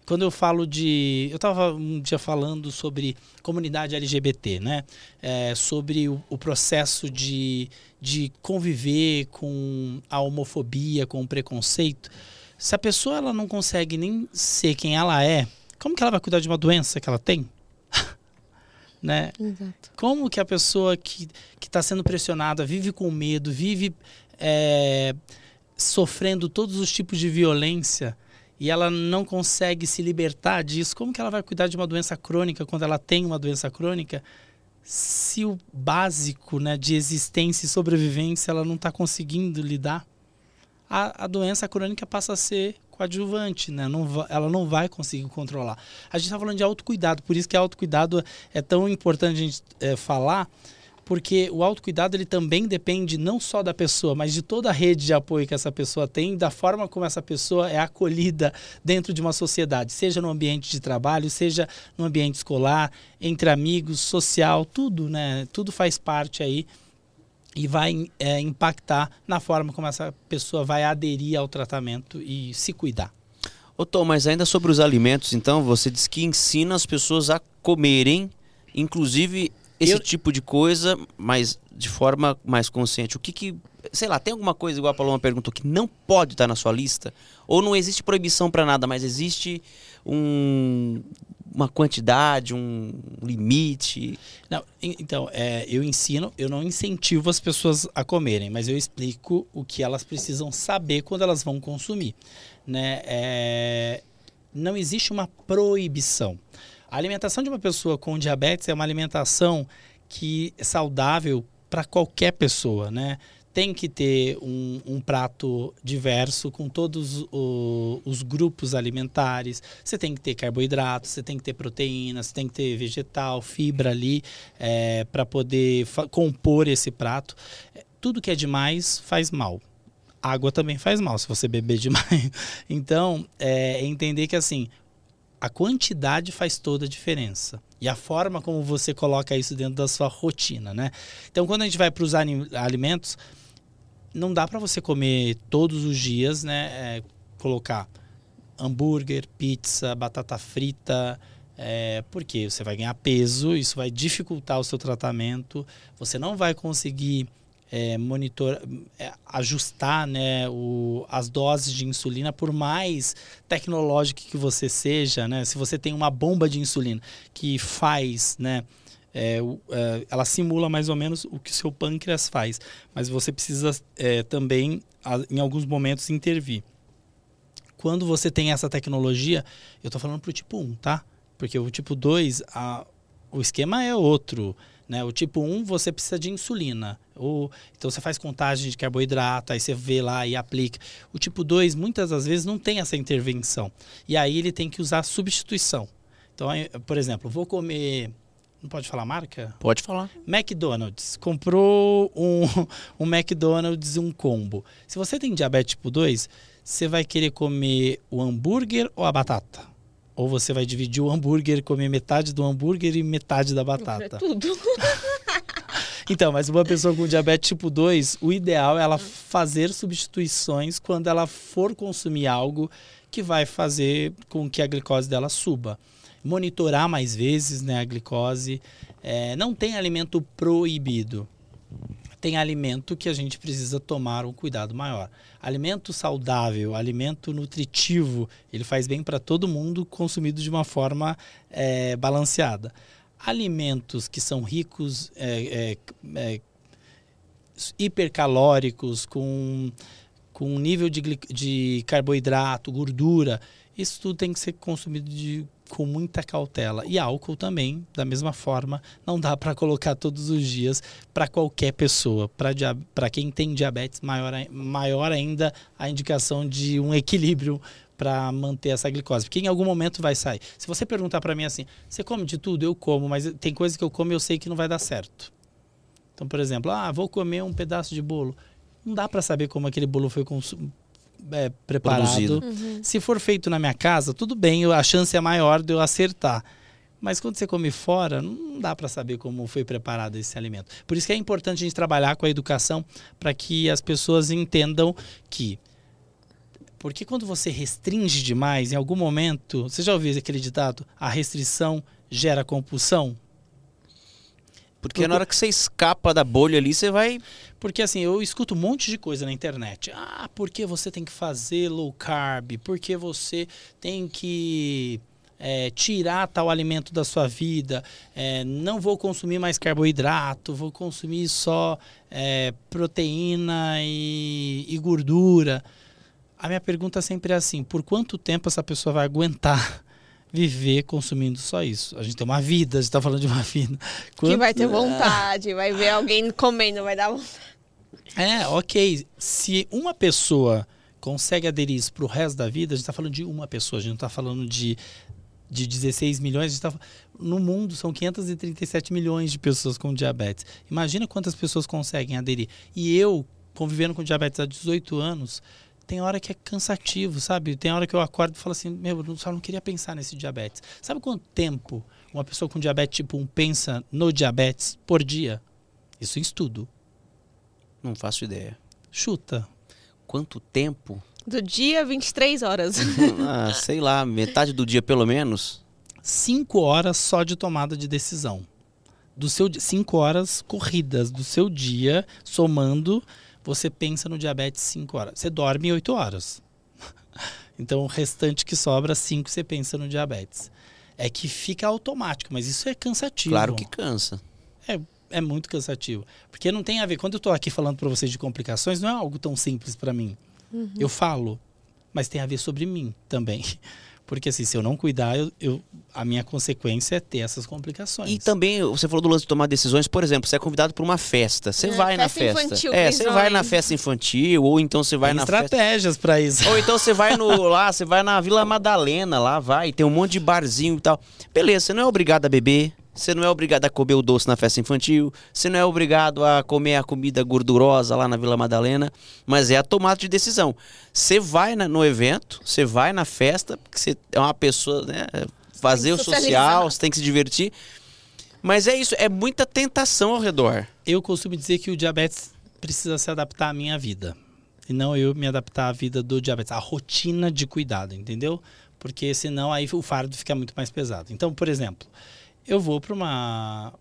Quando eu falo de. Eu estava um dia falando sobre comunidade LGBT, né? É, sobre o, o processo de, de conviver com a homofobia, com o preconceito. Se a pessoa ela não consegue nem ser quem ela é, como que ela vai cuidar de uma doença que ela tem? né? Exato. Como que a pessoa que está sendo pressionada vive com medo, vive é, sofrendo todos os tipos de violência e ela não consegue se libertar disso, como que ela vai cuidar de uma doença crônica quando ela tem uma doença crônica? Se o básico né, de existência e sobrevivência ela não está conseguindo lidar, a, a doença crônica passa a ser coadjuvante, né? Não ela não vai conseguir controlar. A gente está falando de autocuidado, por isso que autocuidado é tão importante a gente é, falar, porque o autocuidado ele também depende não só da pessoa, mas de toda a rede de apoio que essa pessoa tem, da forma como essa pessoa é acolhida dentro de uma sociedade, seja no ambiente de trabalho, seja no ambiente escolar, entre amigos, social, tudo, né? Tudo faz parte aí e vai é, impactar na forma como essa pessoa vai aderir ao tratamento e se cuidar. Ô Tom, mas ainda sobre os alimentos, então, você diz que ensina as pessoas a comerem, inclusive esse Eu... tipo de coisa, mas de forma mais consciente. O que que, sei lá, tem alguma coisa, igual a Paloma perguntou, que não pode estar na sua lista? Ou não existe proibição para nada, mas existe um, uma quantidade, um limite? Não, então, é, eu ensino, eu não incentivo as pessoas a comerem, mas eu explico o que elas precisam saber quando elas vão consumir. Né? É, não existe uma proibição. A alimentação de uma pessoa com diabetes é uma alimentação que é saudável para qualquer pessoa, né? tem que ter um, um prato diverso com todos o, os grupos alimentares. Você tem que ter carboidrato, você tem que ter proteína, você tem que ter vegetal, fibra ali é, para poder compor esse prato. É, tudo que é demais faz mal. Água também faz mal se você beber demais. Então, é entender que assim, a quantidade faz toda a diferença. E a forma como você coloca isso dentro da sua rotina, né? Então, quando a gente vai para os alimentos, não dá para você comer todos os dias, né? É, colocar hambúrguer, pizza, batata frita, é, porque você vai ganhar peso, isso vai dificultar o seu tratamento, você não vai conseguir é, monitor, é, ajustar né, o, as doses de insulina, por mais tecnológico que você seja, né? Se você tem uma bomba de insulina que faz, né? é, é, ela simula mais ou menos o que o seu pâncreas faz, mas você precisa é, também, em alguns momentos, intervir. Quando você tem essa tecnologia, eu estou falando para o tipo 1, tá? Porque o tipo 2, a, o esquema é outro. Né? O tipo 1, você precisa de insulina. Ou, então você faz contagem de carboidrato, aí você vê lá e aplica. O tipo 2, muitas das vezes, não tem essa intervenção. E aí ele tem que usar substituição. Então, por exemplo, vou comer não pode falar marca? Pode falar. McDonald's. Comprou um, um McDonald's um combo. Se você tem diabetes tipo 2, você vai querer comer o hambúrguer ou a batata? Ou você vai dividir o hambúrguer, comer metade do hambúrguer e metade da batata? É tudo. então, mas uma pessoa com diabetes tipo 2, o ideal é ela fazer substituições quando ela for consumir algo que vai fazer com que a glicose dela suba monitorar mais vezes né, a glicose. É, não tem alimento proibido. Tem alimento que a gente precisa tomar um cuidado maior. Alimento saudável, alimento nutritivo, ele faz bem para todo mundo, consumido de uma forma é, balanceada. Alimentos que são ricos, é, é, é hipercalóricos, com, com nível de, de carboidrato, gordura, isso tudo tem que ser consumido de com muita cautela. E álcool também, da mesma forma, não dá para colocar todos os dias para qualquer pessoa. Para quem tem diabetes, maior, maior ainda a indicação de um equilíbrio para manter essa glicose, porque em algum momento vai sair. Se você perguntar para mim assim, você come de tudo? Eu como, mas tem coisas que eu como e eu sei que não vai dar certo. Então, por exemplo, ah, vou comer um pedaço de bolo. Não dá para saber como aquele bolo foi é, preparado. Uhum. Se for feito na minha casa, tudo bem, a chance é maior de eu acertar. Mas quando você come fora, não dá para saber como foi preparado esse alimento. Por isso que é importante a gente trabalhar com a educação para que as pessoas entendam que porque quando você restringe demais, em algum momento, você já ouviu aquele ditado? A restrição gera compulsão? Porque na hora que você escapa da bolha ali, você vai. Porque assim, eu escuto um monte de coisa na internet. Ah, porque você tem que fazer low carb? Porque você tem que é, tirar tal alimento da sua vida, é, não vou consumir mais carboidrato, vou consumir só é, proteína e, e, gordura. A minha pergunta sempre é assim: por quanto tempo essa pessoa vai aguentar viver consumindo só isso? A gente tem uma vida, a gente está falando de uma vida. Quanto... Que vai ter vontade, vai ver alguém comendo, vai dar vontade. É, ok. Se uma pessoa consegue aderir isso para o resto da vida, a gente está falando de uma pessoa, a gente não está falando de de 16 milhões, tá, no mundo são 537 milhões de pessoas com diabetes. Imagina quantas pessoas conseguem aderir. E eu, convivendo com diabetes há 18 anos, tem hora que é cansativo, sabe? Tem hora que eu acordo e falo assim, meu, eu só não queria pensar nesse diabetes. Sabe quanto tempo uma pessoa com diabetes tipo 1 pensa no diabetes por dia? Isso em estudo. Não faço ideia. Chuta. Quanto tempo? Do dia, 23 horas. ah, sei lá, metade do dia pelo menos. Cinco horas só de tomada de decisão. Do seu cinco horas corridas do seu dia, somando, você pensa no diabetes cinco horas. Você dorme oito horas. Então o restante que sobra, cinco você pensa no diabetes. É que fica automático, mas isso é cansativo. Claro que cansa. É, é muito cansativo. Porque não tem a ver. Quando eu estou aqui falando para vocês de complicações, não é algo tão simples para mim. Uhum. Eu falo, mas tem a ver sobre mim também. Porque assim, se eu não cuidar, eu, eu, a minha consequência é ter essas complicações. E também, você falou do lance de tomar decisões, por exemplo, você é convidado para uma festa, você é, vai festa na festa. Infantil, é, você vai na festa infantil, ou então você vai tem na estratégias festa... para isso. Ou então você vai no lá, você vai na Vila Madalena, lá vai, tem um monte de barzinho e tal. Beleza, você não é obrigado a beber, você não é obrigado a comer o doce na festa infantil, você não é obrigado a comer a comida gordurosa lá na Vila Madalena, mas é a tomada de decisão. Você vai na, no evento, você vai na festa, porque você é uma pessoa, né? Fazer o social, você tem que se divertir. Mas é isso, é muita tentação ao redor. Eu costumo dizer que o diabetes precisa se adaptar à minha vida. E não eu me adaptar à vida do diabetes, a rotina de cuidado, entendeu? Porque senão aí o fardo fica muito mais pesado. Então, por exemplo, eu vou para uma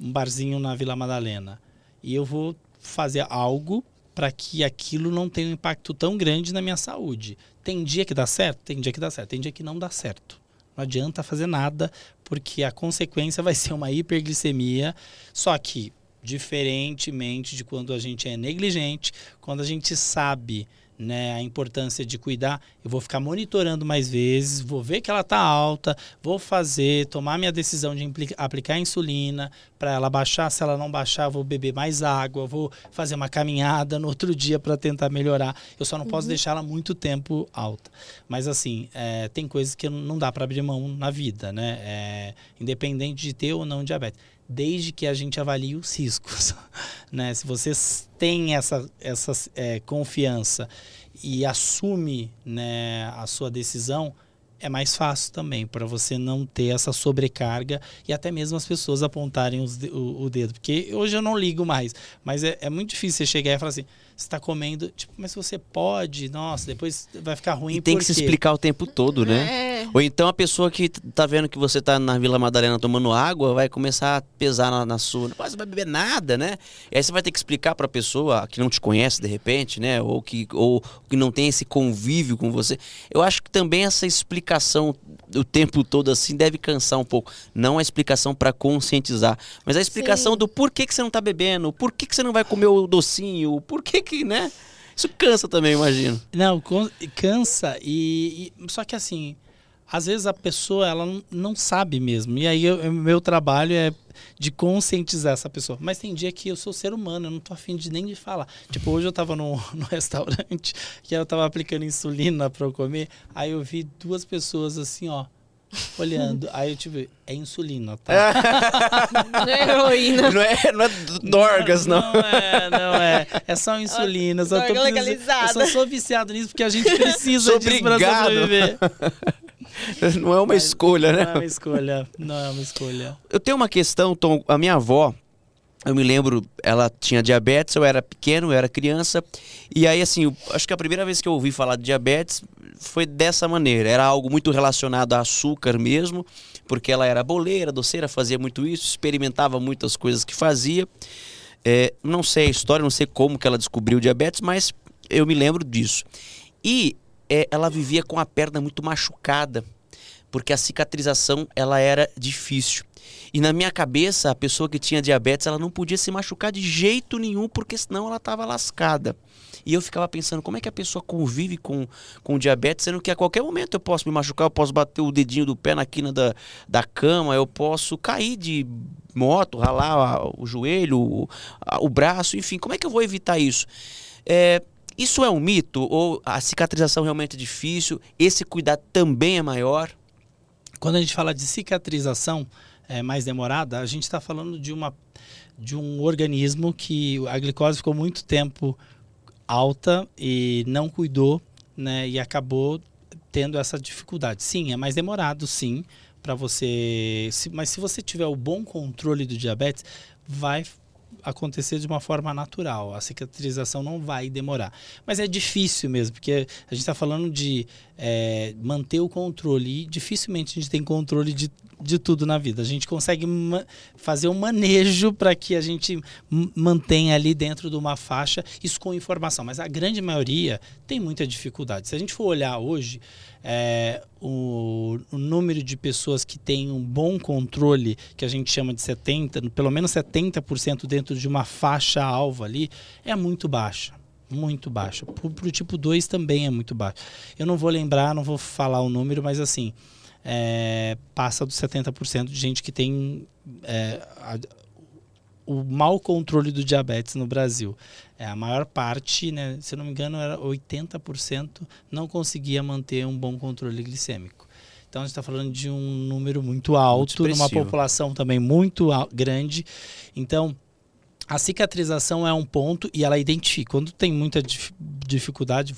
um barzinho na Vila Madalena e eu vou fazer algo para que aquilo não tenha um impacto tão grande na minha saúde. Tem dia que dá certo, tem dia que dá certo, tem dia que não dá certo. Não adianta fazer nada, porque a consequência vai ser uma hiperglicemia. Só que, diferentemente de quando a gente é negligente, quando a gente sabe né, a importância de cuidar, eu vou ficar monitorando mais vezes, vou ver que ela está alta, vou fazer, tomar minha decisão de aplicar insulina para ela baixar. Se ela não baixar, vou beber mais água, vou fazer uma caminhada no outro dia para tentar melhorar. Eu só não posso uhum. deixar ela muito tempo alta. Mas assim, é, tem coisas que não dá para abrir mão na vida, né? É, independente de ter ou não diabetes desde que a gente avalie os riscos. né? Se vocês têm essa, essa é, confiança e assume né, a sua decisão, é mais fácil também para você não ter essa sobrecarga e até mesmo as pessoas apontarem os, o, o, dedo. Porque hoje eu não ligo mais, mas é, é muito difícil você chegar e falar assim: você está comendo, tipo, mas você pode, nossa, depois vai ficar ruim. E tem que se explicar o tempo todo, né? É. Ou então a pessoa que tá vendo que você tá na Vila Madalena tomando água vai começar a pesar na, na sua. Mas você vai beber nada, né? E aí você vai ter que explicar para a pessoa que não te conhece de repente, né? Ou que, ou que não tem esse convívio com você. Eu acho que também essa explicação o tempo todo assim deve cansar um pouco. Não a explicação para conscientizar, mas a explicação Sim. do porquê que você não tá bebendo, por que, que você não vai comer o docinho, por que que, né? Isso cansa também, imagino. Não, cansa e, e só que assim, às vezes a pessoa ela não, sabe mesmo. E aí o meu trabalho é de conscientizar essa pessoa. Mas tem dia que eu sou ser humano, eu não tô afim de nem de falar. Tipo, hoje eu tava no, no restaurante, que eu tava aplicando insulina para eu comer, aí eu vi duas pessoas assim, ó, olhando. Aí eu tive, é insulina, tá? Não é heroína. Não é, não é Dorgas, não. Não é, não é. É só insulina. Só tô legalizada. Eu só sou viciado nisso porque a gente precisa Sou disso pra sobreviver. Não é uma Mas escolha, né? Não é uma escolha. Não é uma escolha. Eu tenho uma questão, Tom. A minha avó, eu me lembro, ela tinha diabetes, eu era pequeno, eu era criança. E aí, assim, eu acho que a primeira vez que eu ouvi falar de diabetes foi dessa maneira. Era algo muito relacionado a açúcar mesmo, porque ela era boleira, doceira, fazia muito isso, experimentava muitas coisas que fazia. É, não sei a história, não sei como que ela descobriu diabetes, mas eu me lembro disso. E é, ela vivia com a perna muito machucada, porque a cicatrização ela era difícil. E na minha cabeça, a pessoa que tinha diabetes, ela não podia se machucar de jeito nenhum, porque senão ela estava lascada. E eu ficava pensando, como é que a pessoa convive com, com diabetes, sendo que a qualquer momento eu posso me machucar, eu posso bater o dedinho do pé na quina da, da cama, eu posso cair de moto, ralar o joelho, o, o braço, enfim, como é que eu vou evitar isso? É, isso é um mito? Ou a cicatrização realmente é difícil? Esse cuidado também é maior? Quando a gente fala de cicatrização é, mais demorada, a gente está falando de, uma, de um organismo que a glicose ficou muito tempo alta e não cuidou, né? E acabou tendo essa dificuldade. Sim, é mais demorado, sim, para você. se- mas se você tiver o bom controle do diabetes, vai acontecer de uma forma natural. A cicatrização não vai demorar. Mas é difícil mesmo, porque a gente está falando de é, manter o controle e dificilmente a gente tem controle de, de tudo na vida. A gente consegue fazer um manejo para que a gente mantenha ali dentro de uma faixa, isso com informação. Mas a grande maioria tem muita dificuldade. Se a gente for olhar hoje, é, o, o número de pessoas que têm um bom controle, que a gente chama de 70%, pelo menos 70% dentro de uma faixa alva ali, é muito baixa. Muito baixa. Para o tipo 2 também é muito baixo. Eu não vou lembrar, não vou falar o número, mas assim, é, passa dos 70% de gente que tem é, a- o mau controle do diabetes no Brasil. É, a maior parte, né, se eu não me engano, era 80% não conseguia manter um bom controle glicêmico. Então a gente está falando de um número muito alto, numa expressivo. população também muito grande. Então, a cicatrização é um ponto e ela identifica. Quando tem muita dif- dificuldade,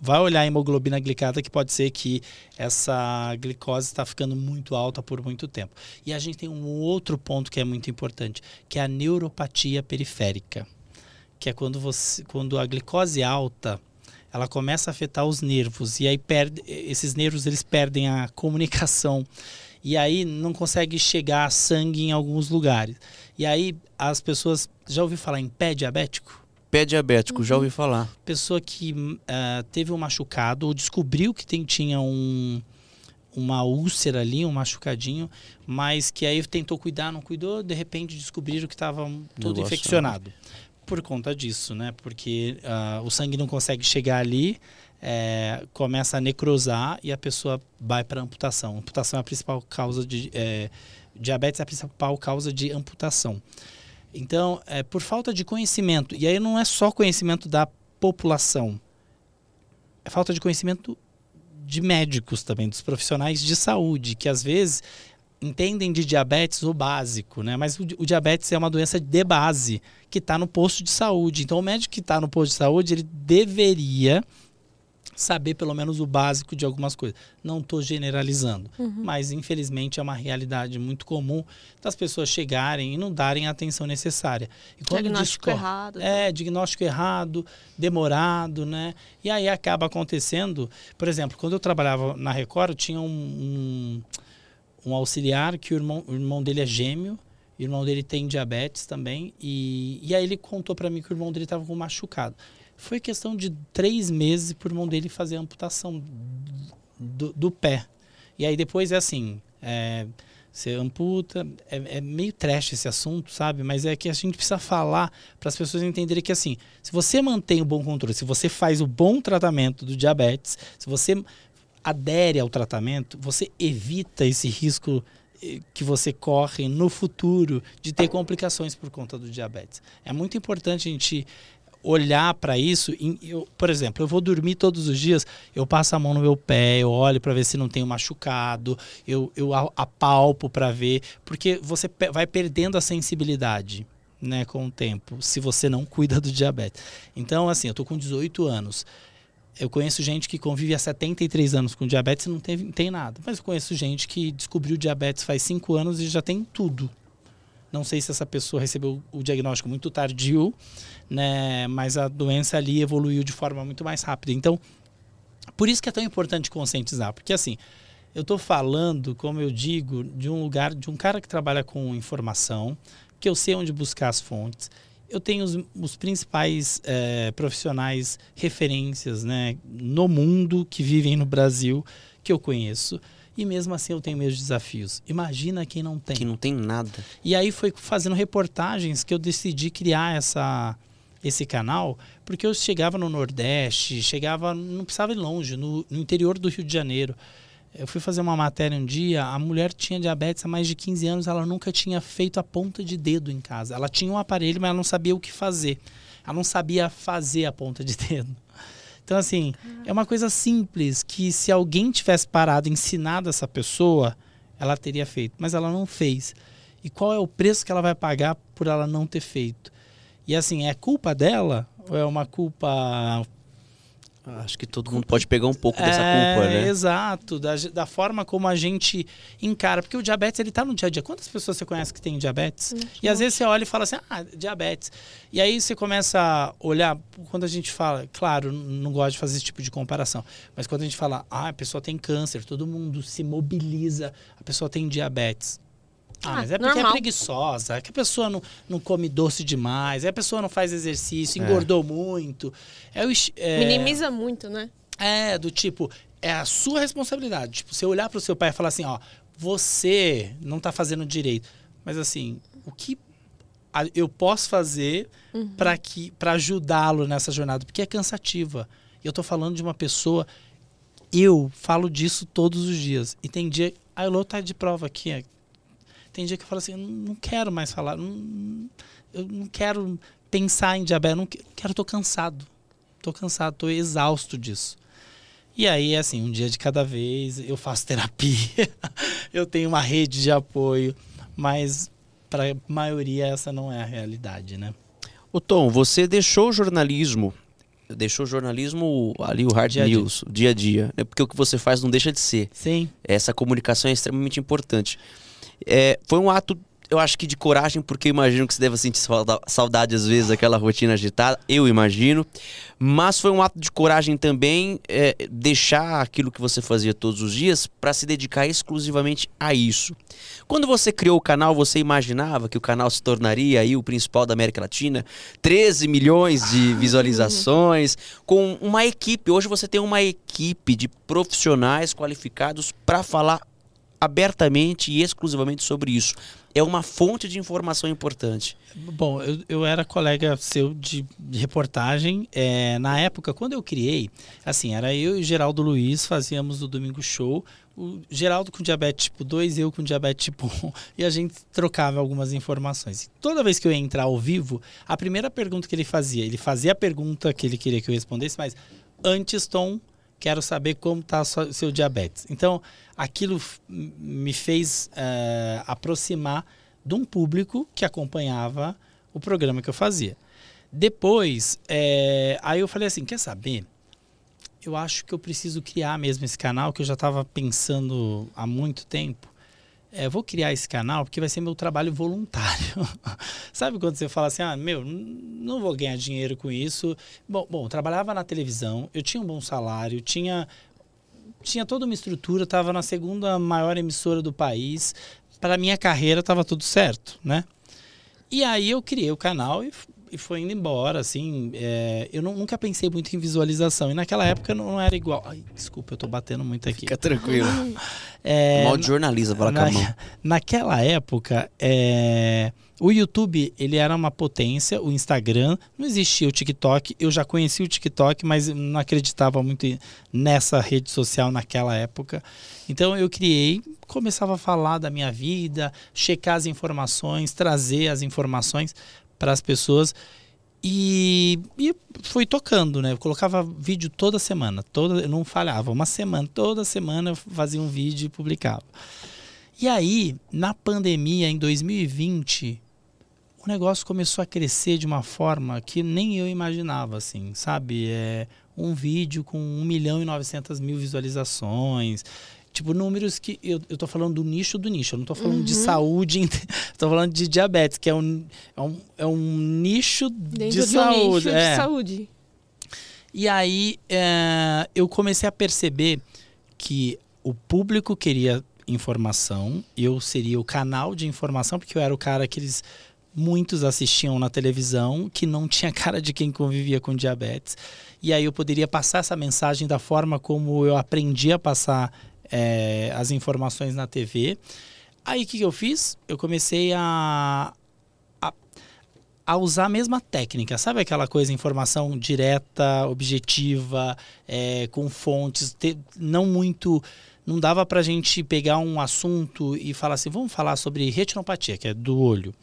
vai olhar a hemoglobina glicada, que pode ser que essa glicose está ficando muito alta por muito tempo. E a gente tem um outro ponto que é muito importante, que é a neuropatia periférica, que é quando, você, quando a glicose alta ela começa a afetar os nervos e aí perde, esses nervos eles perdem a comunicação e aí não consegue chegar sangue em alguns lugares. E aí as pessoas já ouviu falar em pé diabético? Pé diabético, já ouvi falar. Pessoa que ah, teve um machucado ou descobriu que tem, tinha um, uma úlcera ali, um machucadinho, mas que aí tentou cuidar, não cuidou, de repente descobriram que estava todo Negócio. infeccionado. Por conta disso, né? Porque ah, o sangue não consegue chegar ali, é, começa a necrosar e a pessoa vai para amputação. Amputação é a principal causa de. é, diabetes é a principal causa de amputação. Então, é por falta de conhecimento. E aí não é só conhecimento da população. É falta de conhecimento de médicos também, dos profissionais de saúde, que às vezes entendem de diabetes o básico, né? Mas o, o diabetes é uma doença de base que está no posto de saúde. Então, o médico que está no posto de saúde, ele deveria saber pelo menos o básico de algumas coisas. Não estou generalizando, mas infelizmente é uma realidade muito comum das pessoas chegarem e não darem a atenção necessária. E Diagnóstico errado. né? é, diagnóstico errado, demorado, né? E aí acaba acontecendo, por exemplo, quando eu trabalhava na Record, tinha um, um, um auxiliar que o irmão, o irmão dele é gêmeo, o irmão dele tem diabetes também, e, e aí ele contou para mim que o irmão dele estava com machucado. Foi questão de três meses para o irmão dele fazer a amputação do, do pé. E aí depois é assim, é, você amputa, é, é meio trash esse assunto, sabe? Mas é que a gente precisa falar para as pessoas entenderem que assim, se você mantém o bom controle, se você faz o bom tratamento do diabetes, se você adere ao tratamento, você evita esse risco eh, que você corre no futuro de ter complicações por conta do diabetes. É muito importante a gente olhar para isso. Eu, por exemplo, eu vou dormir todos os dias, eu passo a mão no meu pé, eu olho para ver se não um machucado, eu, eu apalpo para ver, porque você vai perdendo a sensibilidade. Né, com o tempo, se você não cuida do diabetes. Então, assim, eu tô com 18 anos. Eu conheço gente que convive há 73 anos com diabetes e não tem, tem nada. Mas eu conheço gente que descobriu diabetes faz 5 anos e já tem tudo. Não sei se essa pessoa recebeu o diagnóstico muito tardio, né? Mas a doença ali evoluiu de forma muito mais rápida. Então, por isso que é tão importante conscientizar, porque assim, eu estou falando, como eu digo, de um lugar, de um cara que trabalha com informação, que eu sei onde buscar as fontes, eu tenho os, os principais é, profissionais referências né, no mundo que vivem no Brasil que eu conheço. E mesmo assim eu tenho meus desafios. Imagina quem não tem. Que não tem nada. E aí foi fazendo reportagens que eu decidi criar essa, esse canal, porque eu chegava no Nordeste, chegava, não precisava ir longe, no, no interior do Rio de Janeiro. Eu fui fazer uma matéria um dia, a mulher tinha diabetes há mais de 15 anos, ela nunca tinha feito a ponta de dedo em casa. Ela tinha um aparelho, mas ela não sabia o que fazer. Ela não sabia fazer a ponta de dedo. Então, assim, é uma coisa simples que se alguém tivesse parado, ensinado essa pessoa, ela teria feito. Mas ela não fez. E qual é o preço que ela vai pagar por ela não ter feito? E assim, é culpa dela? Ou é uma culpa Acho que todo mundo pode pegar um pouco dessa é, culpa, né? Exato, da, da forma como a gente encara. Porque o diabetes, ele tá no dia a dia. Quantas pessoas você conhece que tem diabetes? Hum, e às vezes você olha e fala assim, ah, diabetes. E aí você começa a olhar, quando a gente fala, claro, não gosto de fazer esse tipo de comparação, mas quando a gente fala, ah, a pessoa tem câncer, todo mundo se mobiliza, a pessoa tem diabetes. Ah, ah, mas é porque é normal. é preguiçosa, é que a pessoa não, não come doce demais, é a pessoa não faz exercício, é. engordou é. muito. É, o, é, Minimiza muito, né? É, do tipo, é a sua responsabilidade. Tipo, você olhar para o seu pai e falar assim, ó, você não está fazendo direito. Mas assim, o que eu posso fazer uhum. para que para ajudá-lo nessa jornada? Porque é cansativa. E eu estou falando de uma pessoa eu falo disso todos os dias. E tem dia. A Elô tá de prova aqui. Tem dia que eu falo assim, eu não quero mais falar, não, eu não quero pensar em diabetes, não quero, tô cansado. Tô cansado, tô exausto disso. E aí, assim, um dia de cada vez, eu faço terapia, eu tenho uma rede de apoio, mas para a maioria essa não é a realidade, né? O Tom, você deixou o jornalismo, deixou o jornalismo ali, o hard dia news, dia. dia a dia, né? porque o que você faz não deixa de ser. Sim. Essa comunicação é extremamente importante. É, foi um ato, eu acho que de coragem, porque eu imagino que você deve sentir saudade às vezes daquela rotina agitada, eu imagino. Mas foi um ato de coragem também é, deixar aquilo que você fazia todos os dias para se dedicar exclusivamente a isso. Quando você criou o canal, você imaginava que o canal se tornaria aí o principal da América Latina? 13 milhões de visualizações, com uma equipe. Hoje você tem uma equipe de profissionais qualificados para falar abertamente e exclusivamente sobre isso. É uma fonte de informação importante. Bom, eu, eu era colega seu de, de reportagem. É, na época, quando eu criei, assim, era eu e Geraldo Luiz fazíamos o Domingo Show. O Geraldo com diabetes tipo 2, eu com diabetes tipo 1. E a gente trocava algumas informações. E toda vez que eu ia entrar ao vivo, a primeira pergunta que ele fazia, ele fazia a pergunta que ele queria que eu respondesse, mas antes, Tom, quero saber como está o seu diabetes. Então, aquilo me fez uh, aproximar de um público que acompanhava o programa que eu fazia. Depois, é, aí eu falei assim, quer saber? Eu acho que eu preciso criar mesmo esse canal que eu já estava pensando há muito tempo é, vou criar esse canal porque vai ser meu trabalho voluntário. Sabe quando você fala assim, ah, meu, não vou ganhar dinheiro com isso. Bom, bom, trabalhava na televisão, eu tinha um bom salário, tinha, tinha toda uma estrutura, estava na segunda maior emissora do país. Para minha carreira estava tudo certo, né? E aí eu criei o canal e e foi indo embora, assim. É, eu não, nunca pensei muito em visualização. E naquela época não era igual. Ai, desculpa, eu tô batendo muito aqui. Fica tranquilo. é, Mal de jornalismo, fala na, Naquela época, é, o YouTube, ele era uma potência, o Instagram, não existia o TikTok. Eu já conhecia o TikTok, mas não acreditava muito nessa rede social naquela época. Então eu criei, começava a falar da minha vida, checar as informações, trazer as informações para as pessoas. E, e fui tocando, né? Eu colocava vídeo toda semana, toda, eu não falhava, uma semana, toda semana eu fazia um vídeo e publicava. E aí, na pandemia, em 2020, o negócio começou a crescer de uma forma que nem eu imaginava, assim, sabe? É um vídeo com 1 milhão e 900 mil visualizações. Tipo, números que. Eu, eu tô falando do nicho do nicho, eu não tô falando uhum. de saúde, tô falando de diabetes, que é um, é um, é um nicho Dentro de, de saúde. Um nicho é. de saúde. E aí é, eu comecei a perceber que o público queria informação, eu seria o canal de informação, porque eu era o cara que eles muitos assistiam na televisão, que não tinha cara de quem convivia com diabetes. E aí eu poderia passar essa mensagem da forma como eu aprendi a passar é, as informações na TV. Aí o que, que eu fiz? Eu comecei a, a, a, usar a mesma técnica, sabe aquela coisa, informação direta, objetiva, é, com fontes, ter, não muito não dava para a gente pegar um assunto e falar assim, vamos falar sobre retinopatia, que é do olho,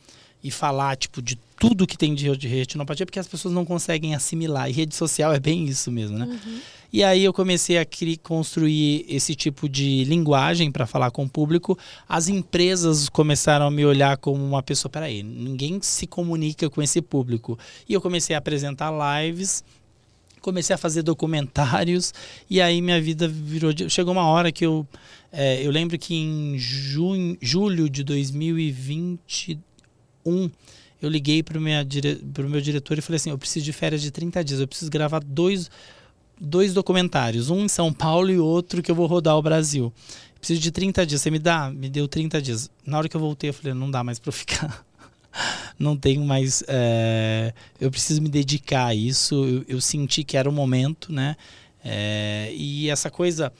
e falar tipo de tudo que tem de retinopatia, porque as pessoas não conseguem assimilar. E rede social é bem isso mesmo, né? Uhum. E aí eu comecei a construir esse tipo de linguagem para falar com o público. As empresas começaram a me olhar como uma pessoa, peraí, ninguém se comunica com esse público. E eu comecei a apresentar lives comecei a fazer documentários e aí minha vida virou. Chegou uma hora que eu. É, eu lembro que em junho, julho de 2021 eu liguei para o meu diretor e falei assim: eu preciso de férias de 30 dias, eu preciso gravar dois, dois documentários, um em São Paulo e outro que eu vou rodar o Brasil. Preciso de 30 dias, você me dá? Me deu 30 dias. Na hora que eu voltei, eu falei: não dá mais para ficar não tenho mais. É, eu preciso me dedicar a isso. Eu, eu senti que era o momento, né? É, e essa coisa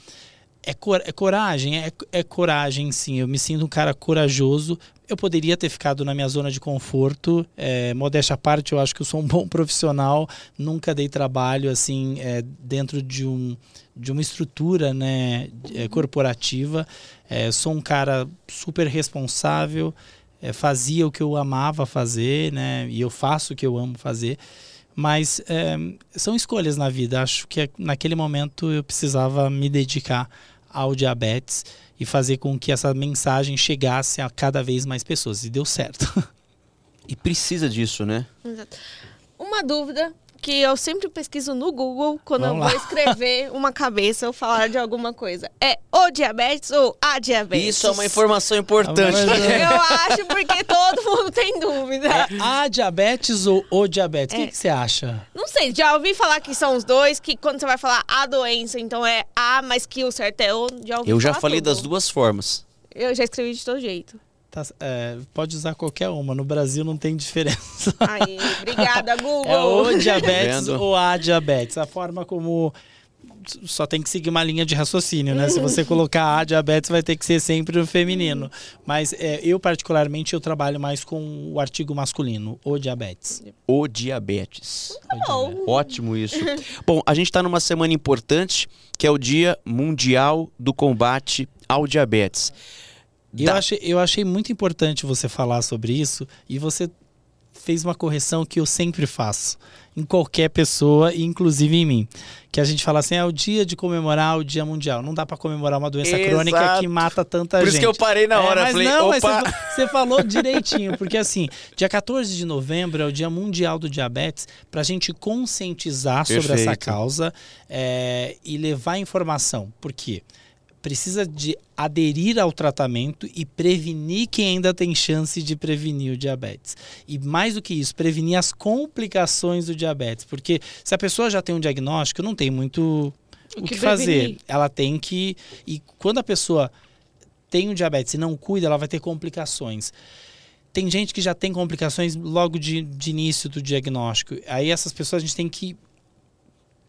é, cor, é coragem, é, é, coragem sim. Eu me sinto um cara corajoso. Eu poderia ter ficado na minha zona de conforto. É, modéstia à parte, eu acho que eu sou um bom profissional. Nunca dei trabalho assim é, dentro de, um, de uma estrutura né, é, corporativa. É, sou um cara super responsável é, fazia o que eu amava fazer, né? E eu faço o que eu amo fazer. Mas é, são escolhas na vida. Acho que naquele momento eu precisava me dedicar ao diabetes e fazer com que essa mensagem chegasse a cada vez mais pessoas. E deu certo. E precisa disso, né? Exato. Uma dúvida que eu sempre pesquiso no Google quando Vamos eu lá. vou escrever uma cabeça ou falar de alguma coisa. É o diabetes ou a diabetes? Isso é uma informação importante. eu acho porque todo mundo tem dúvida. É a diabetes ou o diabetes? O é. que, que você acha? Não sei, já ouvi falar que são os dois, que quando você vai falar a doença, então é a, mas que o certo é o. Já ouvi eu já falei tudo. das duas formas. Eu já escrevi de todo jeito. Tá, é, pode usar qualquer uma. No Brasil não tem diferença. Aí, obrigada, Google. É o diabetes tá ou a diabetes. A forma como só tem que seguir uma linha de raciocínio, né? Se você colocar a diabetes, vai ter que ser sempre o feminino. Mas é, eu, particularmente, eu trabalho mais com o artigo masculino, o diabetes. O diabetes. Oh. Ótimo isso. Bom, a gente está numa semana importante, que é o Dia Mundial do Combate ao Diabetes. Eu achei, eu achei muito importante você falar sobre isso e você fez uma correção que eu sempre faço em qualquer pessoa, inclusive em mim. Que a gente fala assim, é o dia de comemorar o Dia Mundial. Não dá para comemorar uma doença Exato. crônica que mata tanta Por gente. Por isso que eu parei na hora. É, mas falei, não, mas você, você falou direitinho. Porque assim, dia 14 de novembro é o Dia Mundial do Diabetes para a gente conscientizar Perfeito. sobre essa causa é, e levar informação. Por quê? Porque precisa de aderir ao tratamento e prevenir quem ainda tem chance de prevenir o diabetes. E mais do que isso, prevenir as complicações do diabetes. Porque se a pessoa já tem um diagnóstico, não tem muito o, o que, que fazer. Ela tem que. E quando a pessoa tem um diabetes e não cuida, ela vai ter complicações. Tem gente que já tem complicações logo de, de início do diagnóstico. Aí essas pessoas a gente tem que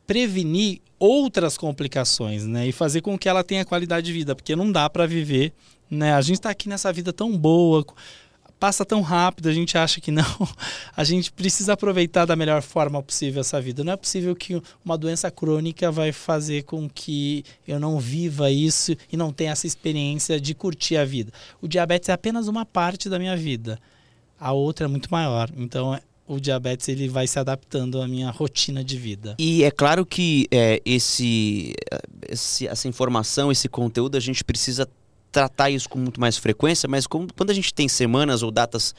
prevenir outras complicações, né? E fazer com que ela tenha qualidade de vida, porque não dá para viver, né? A gente está aqui nessa vida tão boa, passa tão rápido, a gente acha que não. A gente precisa aproveitar da melhor forma possível essa vida. Não é possível que uma doença crônica vai fazer com que eu não viva isso e não tenha essa experiência de curtir a vida. O diabetes é apenas uma parte da minha vida. A outra é muito maior. Então, o diabetes ele vai se adaptando à minha rotina de vida. E é claro que é, esse, esse, essa informação, esse conteúdo, a gente precisa tratar isso com muito mais frequência, mas quando a gente tem semanas ou datas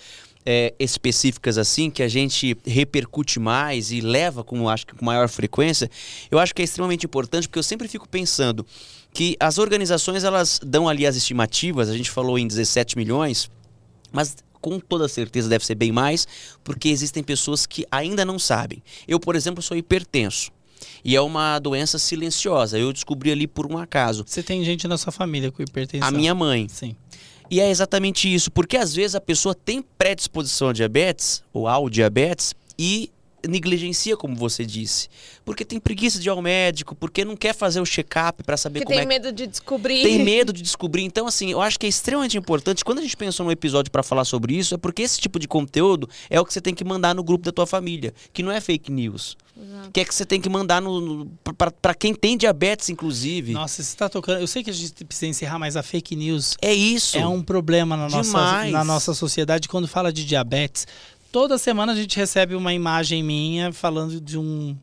é, específicas assim, que a gente repercute mais e leva com, acho com maior frequência, eu acho que é extremamente importante, porque eu sempre fico pensando que as organizações, elas dão ali as estimativas, a gente falou em 17 milhões, mas com toda certeza deve ser bem mais, porque existem pessoas que ainda não sabem. Eu, por exemplo, sou hipertenso. E é uma doença silenciosa. Eu descobri ali por um acaso. Você tem gente na sua família com hipertensão? A minha mãe. Sim. E é exatamente isso, porque às vezes a pessoa tem predisposição a diabetes ou ao diabetes e negligencia, como você disse. Porque tem preguiça de ir ao médico, porque não quer fazer o check-up para saber porque como tem é medo de descobrir. tem medo de descobrir. Então, assim, eu acho que é extremamente importante. Quando a gente pensou num episódio para falar sobre isso, é porque esse tipo de conteúdo é o que você tem que mandar no grupo da tua família, que não é fake news. Exato. Que é que você tem que mandar no, no para quem tem diabetes, inclusive. Nossa, você está tocando. Eu sei que a gente precisa encerrar, mas a fake news É isso. é um problema na nossa, na nossa sociedade quando fala de diabetes. Toda semana a gente recebe uma imagem minha falando de um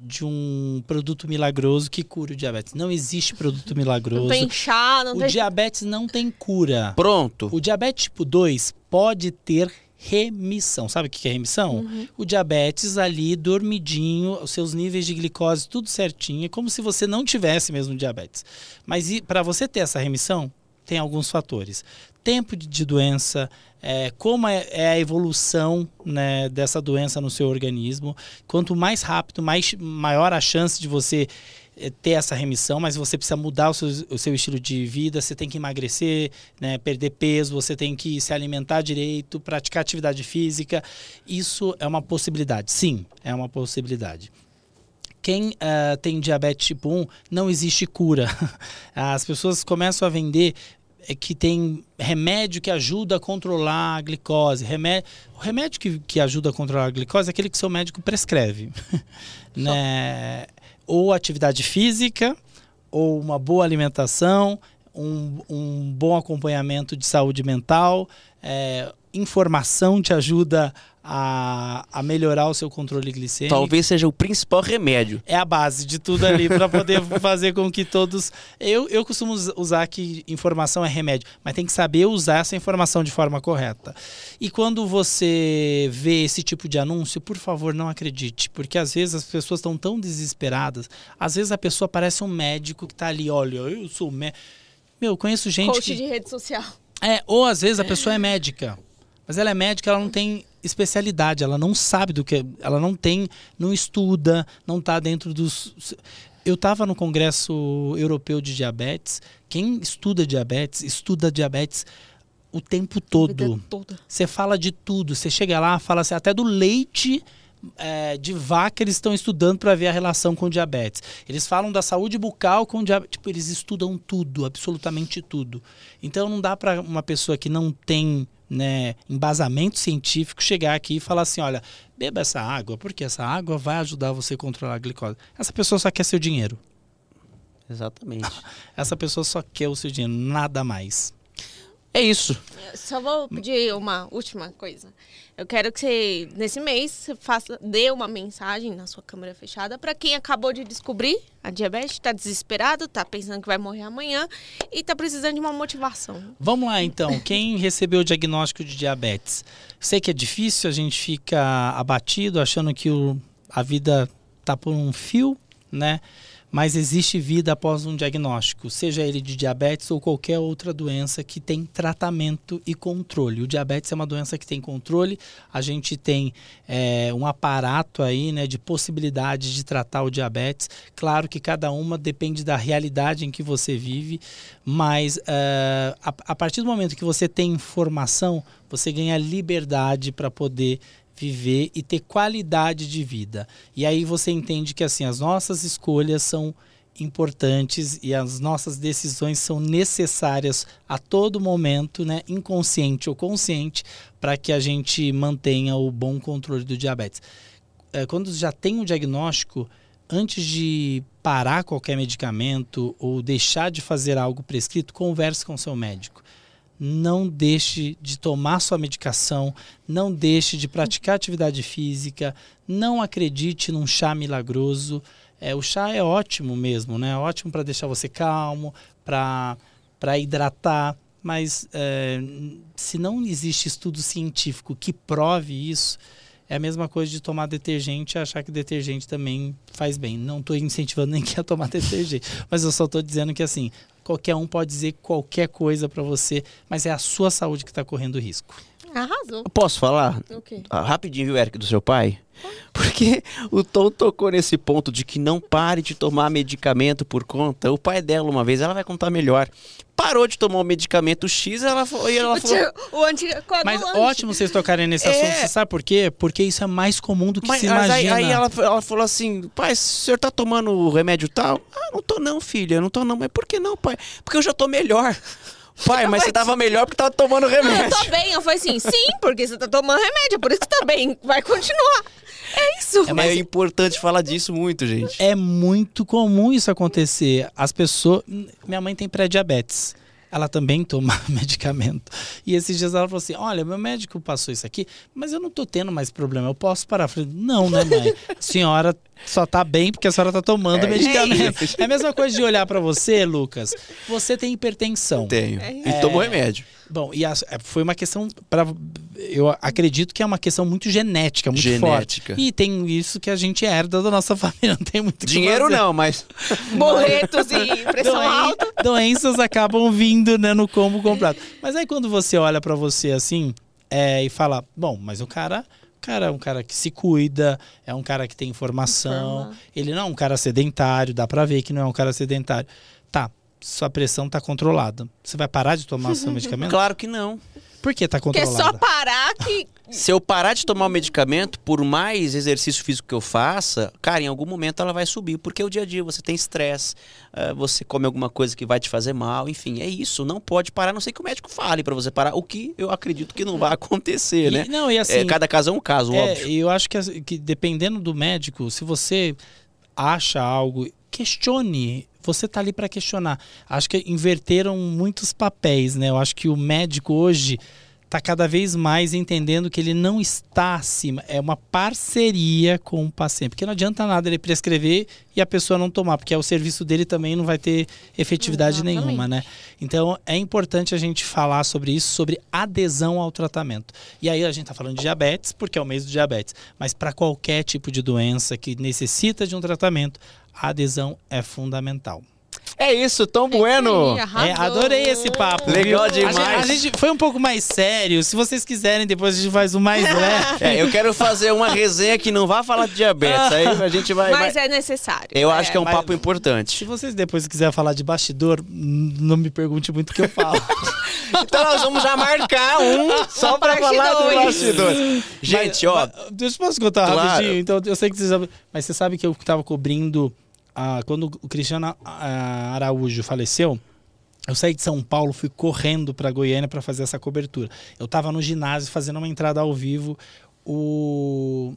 de um produto milagroso que cura o diabetes. Não existe produto milagroso. Não tem chá, não O tem. diabetes não tem cura. Pronto. O diabetes tipo 2 pode ter remissão. Sabe o que é remissão? O diabetes ali dormidinho, os seus níveis de glicose tudo certinho, é como se você não tivesse mesmo diabetes. Mas para você ter essa remissão, tem alguns fatores. Tempo de doença, é, como é, é a evolução né, dessa doença no seu organismo. Quanto mais rápido, mais, maior a chance de você eh, ter essa remissão, mas você precisa mudar o seu, o seu estilo de vida, você tem que emagrecer, né, perder peso, você tem que se alimentar direito, praticar atividade física. Isso é uma possibilidade, sim, é uma possibilidade. Quem ah, tem diabetes tipo 1, não existe cura. As pessoas começam a vender é, que tem remédio que ajuda a controlar a glicose. Remédio, o remédio que, que ajuda a controlar a glicose é aquele que seu médico prescreve. né? Ou atividade física, ou uma boa alimentação, um, um bom acompanhamento de saúde mental, é, informação te ajuda a, a melhorar o seu controle glicêmico. Talvez seja o principal remédio. É a base de tudo ali para poder fazer com que todos. Eu, eu costumo us- usar que informação é remédio, mas tem que saber usar essa informação de forma correta. E quando você vê esse tipo de anúncio, por favor, não acredite, porque às vezes as pessoas estão tão desesperadas. Às vezes a pessoa parece um médico que está ali, olha, eu sou médico. Meu, eu conheço gente Coach que. de rede social. É, ou às vezes a pessoa é médica, mas ela é médica, ela não tem especialidade, ela não sabe do que, ela não tem, não estuda, não está dentro dos. Eu estava no Congresso Europeu de Diabetes. Quem estuda diabetes, estuda diabetes o tempo todo. Você fala de tudo. Você chega lá, fala assim, até do leite é, de vaca eles estão estudando para ver a relação com diabetes. Eles falam da saúde bucal com diabetes. Tipo, eles estudam tudo, absolutamente tudo. Então não dá para uma pessoa que não tem né, embasamento científico chegar aqui e falar assim, olha, beba essa água, porque essa água vai ajudar você a controlar a glicose. Essa pessoa só quer seu dinheiro. Exatamente. Essa pessoa só quer o seu dinheiro, nada mais. É isso. Eu Só vou pedir uma última coisa. Eu quero que você, nesse mês, você faça, dê uma mensagem na sua câmera fechada para quem acabou de descobrir a diabetes, está desesperado, está pensando que vai morrer amanhã e está precisando de uma motivação. Vamos lá então, quem recebeu o diagnóstico de diabetes? Sei que é difícil, a gente fica abatido, achando que o, a vida tá por um fio, né? Mas existe vida após um diagnóstico, seja ele de diabetes ou qualquer outra doença que tem tratamento e controle. O diabetes é uma doença que tem controle, a gente tem é, um aparato aí, né, de possibilidade de tratar o diabetes. Claro que cada uma depende da realidade em que você vive, mas eh, a, a partir do momento que você tem informação, você ganha liberdade para poder viver e ter qualidade de vida. E aí você entende que assim as nossas escolhas são importantes e as nossas decisões são necessárias a todo momento, né, inconsciente ou consciente, para que a gente mantenha o bom controle do diabetes. É, quando já tem o diagnóstico, antes de parar qualquer medicamento ou deixar de fazer algo prescrito, converse com seu médico. Não deixe de tomar sua medicação, não deixe de praticar atividade física, não acredite num chá milagroso. É, o chá é ótimo mesmo, né? Ótimo para deixar você calmo, para hidratar, mas é, se não existe estudo científico que prove isso, é a mesma coisa de tomar detergente e achar que detergente também faz bem. Não estou incentivando ninguém a tomar detergente, mas eu só estou dizendo que assim, qualquer um pode dizer qualquer coisa para você, mas é a sua saúde que está correndo risco. Arrasou. Posso falar? O quê? Ah, rapidinho, viu, Eric, do seu pai? Porque o Tom tocou nesse ponto de que não pare de tomar medicamento por conta. O pai dela, uma vez, ela vai contar melhor. Parou de tomar o medicamento X, ela, foi, ela O, falou. tio- o anticoagulante. Mas ótimo vocês tocarem nesse É. assunto. Você sabe por quê? Porque isso é mais comum do que Mas, se mas imagina. aí, aí ela, ela falou assim: pai, o senhor tá tomando o remédio tal? Ah, não tô não, filha, não tô não. Mas por que não, pai? Porque eu já tô melhor. Pai, mas você tava melhor porque tava tomando Não, eu remédio. tô bem. Eu falei assim, sim, porque você tá tomando remédio, por isso que tá bem. Vai continuar. É isso. É, importante falar disso muito, gente. É muito comum isso acontecer. As pessoas. Minha mãe tem pré-diabetes. Ela também toma medicamento. E esses dias ela falou assim: Olha, meu médico passou isso aqui, mas eu não tô tendo mais problema. Eu posso parar? Eu falei: Não, né, mãe? A senhora só tá bem porque a senhora tá tomando É medicamento. isso. É a mesma coisa de olhar pra você, Lucas. Você tem hipertensão. Tenho. É E tomo remédio. Bom, e as- é, foi uma questão para eu acredito que é uma questão muito genética, muito Genética. forte. E tem isso que a gente herda da nossa família, não tem muito Dinheiro não, mas. Boletos e pressão Doen- alta. Doenças acabam vindo né, no combo comprado. Mas aí quando você olha pra você assim é, e fala, bom, mas o cara, cara é um cara que se cuida, é um cara que tem informação, Informa. ele não é um cara sedentário, dá pra ver que não é um cara sedentário. Tá, sua pressão tá controlada. Você vai parar de tomar seu medicamento? Claro que não. Por que tá Porque é controlada? só parar que. Se eu parar de tomar o medicamento, por mais exercício físico que eu faça, cara, em algum momento ela vai subir. Porque o dia a dia você tem estresse, eh, você come alguma coisa que vai te fazer mal, enfim, é isso. Não pode parar, a não sei que o médico fale pra você parar. O que eu acredito que não vai acontecer, E- né? Não, e assim, É, cada caso é um caso, É, óbvio. eu acho que, que dependendo do médico, se você acha algo, questione. Você tá ali para questionar. Acho que inverteram muitos papéis, né? Eu acho que o médico hoje tá cada vez mais entendendo que ele não está acima, é uma parceria com o paciente, porque não adianta nada ele prescrever e a pessoa não tomar, porque é o serviço dele também não vai ter efetividade Exatamente. nenhuma, né? Então é importante a gente falar sobre isso, sobre adesão ao tratamento. E aí a gente está falando de diabetes, porque é o mês do diabetes, mas para qualquer tipo de doença que necessita de um tratamento, a adesão é fundamental. É isso, Tom Bueno. É, adorei esse papo. Legal viu? demais. A gente, a gente foi um pouco mais sério. Se vocês quiserem, depois a gente faz o mais leve. É, eu quero fazer uma resenha que não vá falar de diabetes. Aí a gente vai. Mas vai- é necessário. Eu acho que é um mas- papo Se importante. vocês depois quiserem falar de bastidor, não me pergunte muito o que eu falo. Então nós vamos já marcar um só pra falar do bastidor. Gente, ó. Mas, deixa eu posso contar Claro. rapidinho? Então, eu sei que você sabe, mas você sabe que eu estava cobrindo quando o Cristiano Araújo faleceu. Eu saí de São Paulo, fui correndo para Goiânia para fazer essa cobertura. Eu estava no ginásio fazendo uma entrada ao vivo. O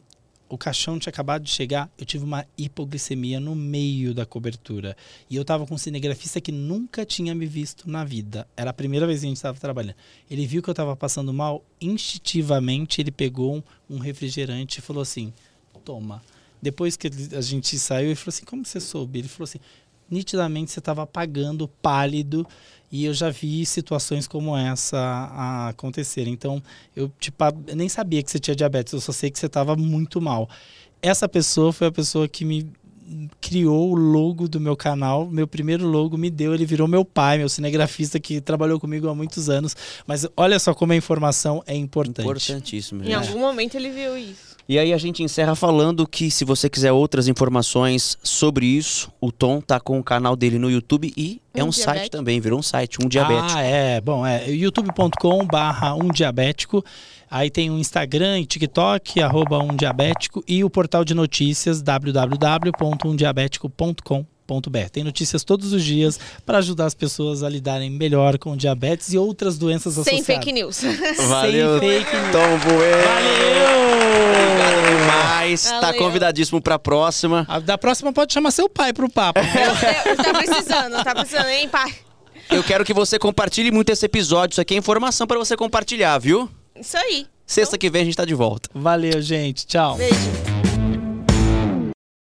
o caixão tinha acabado de chegar, eu tive uma hipoglicemia no meio da cobertura. E eu tava com um cinegrafista que nunca tinha me visto na vida. Era a primeira vez que a gente estava trabalhando. Ele viu que eu tava passando mal, instintivamente ele pegou um refrigerante e falou assim: toma. Depois que ele- a gente saiu, ele falou assim: como você soube? Ele falou assim: nitidamente você estava apagando, pálido, e eu já vi situações como essa a acontecer. Então, eu tipo, eu nem sabia que você tinha diabetes, eu só sei que você estava muito mal. Essa pessoa foi a pessoa que me criou o logo do meu canal, meu primeiro logo me deu, ele virou meu pai, meu cinegrafista que trabalhou comigo há muitos anos. Mas olha só como a informação é importante. Importantíssimo, Em algum momento ele viu isso. E aí a gente encerra falando que se você quiser outras informações sobre isso, o Tom tá com o canal dele no YouTube e é Um um site diabético. também, virou um site, um diabético. Ah, é. Bom, é youtube.com barra um diabético. Aí tem o Instagram e TikTok, arroba um diabético. E o portal de notícias www.umdiabético.com.br. Tem notícias todos os dias para ajudar as pessoas a lidarem melhor com diabetes e outras doenças Sem associadas. fake news. Valeu, Sem fake news. Tom Bueno. Obrigado Valeu! demais. Tá Valeu. convidadíssimo pra próxima. A da próxima pode chamar seu pai pro papo. Eu- eu- tá precisando, tá precisando, hein, pai? Eu quero que você compartilhe muito esse episódio. Isso aqui é informação pra você compartilhar, viu? Isso aí. Sexta que vem a gente tá de volta. Valeu, gente. Tchau. Beijo.